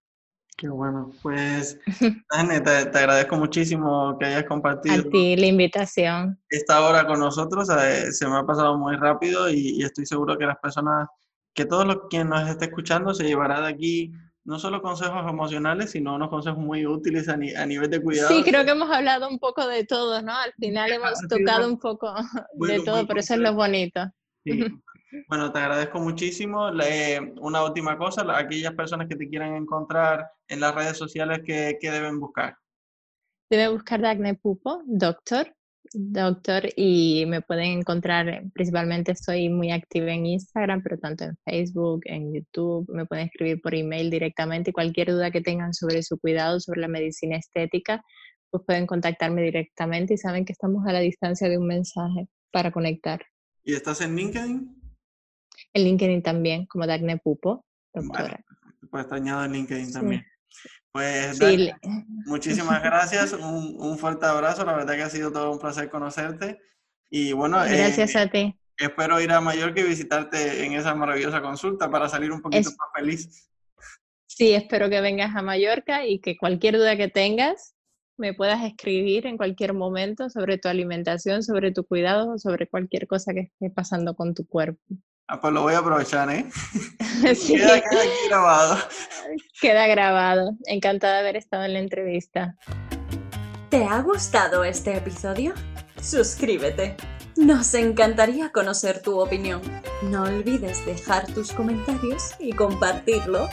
Qué bueno, pues [laughs] Anne, te, agradezco muchísimo que hayas compartido. A ti la invitación. Esta hora con nosotros eh, se me ha pasado muy rápido y, estoy seguro que las personas, que todos los quienes nos esté escuchando se llevará de aquí no solo consejos emocionales, sino unos consejos muy útiles a, nivel de cuidado. Sí, creo que hemos hablado un poco de todo, ¿no? Al final hemos tocado un poco de todo, pero eso es lo bonito. Sí. [laughs] Bueno, te agradezco muchísimo. una última cosa, aquellas personas que te quieran encontrar en las redes sociales, ¿qué, deben buscar? Deben buscar Dagne Pupo, doctor, doctor, y me pueden encontrar, principalmente estoy muy activa en Instagram, pero tanto en Facebook, en YouTube, me pueden escribir por email directamente y cualquier duda que tengan sobre su cuidado, sobre la medicina estética, pues pueden contactarme directamente y saben que estamos a la distancia de un mensaje para conectar. ¿Y estás en LinkedIn? En LinkedIn también, como Dagne Pupo, doctora. pues te añado en LinkedIn también. Pues muchísimas [laughs] gracias, un, un, fuerte abrazo, la verdad que ha sido todo un placer conocerte. Y bueno, eh, gracias a ti. Espero ir a Mallorca y visitarte en esa maravillosa consulta para salir un poquito más feliz. Sí, espero que vengas a Mallorca y que cualquier duda que tengas me puedas escribir en cualquier momento sobre tu alimentación, sobre tu cuidado, sobre cualquier cosa que esté pasando con tu cuerpo. Ah, pues lo voy a aprovechar, ¿eh? [laughs] [laughs] sí. queda, queda grabado. Queda grabado. Encantada de haber estado en la entrevista. ¿Te ha gustado este episodio? Suscríbete. Nos encantaría conocer tu opinión. No olvides dejar tus comentarios y compartirlo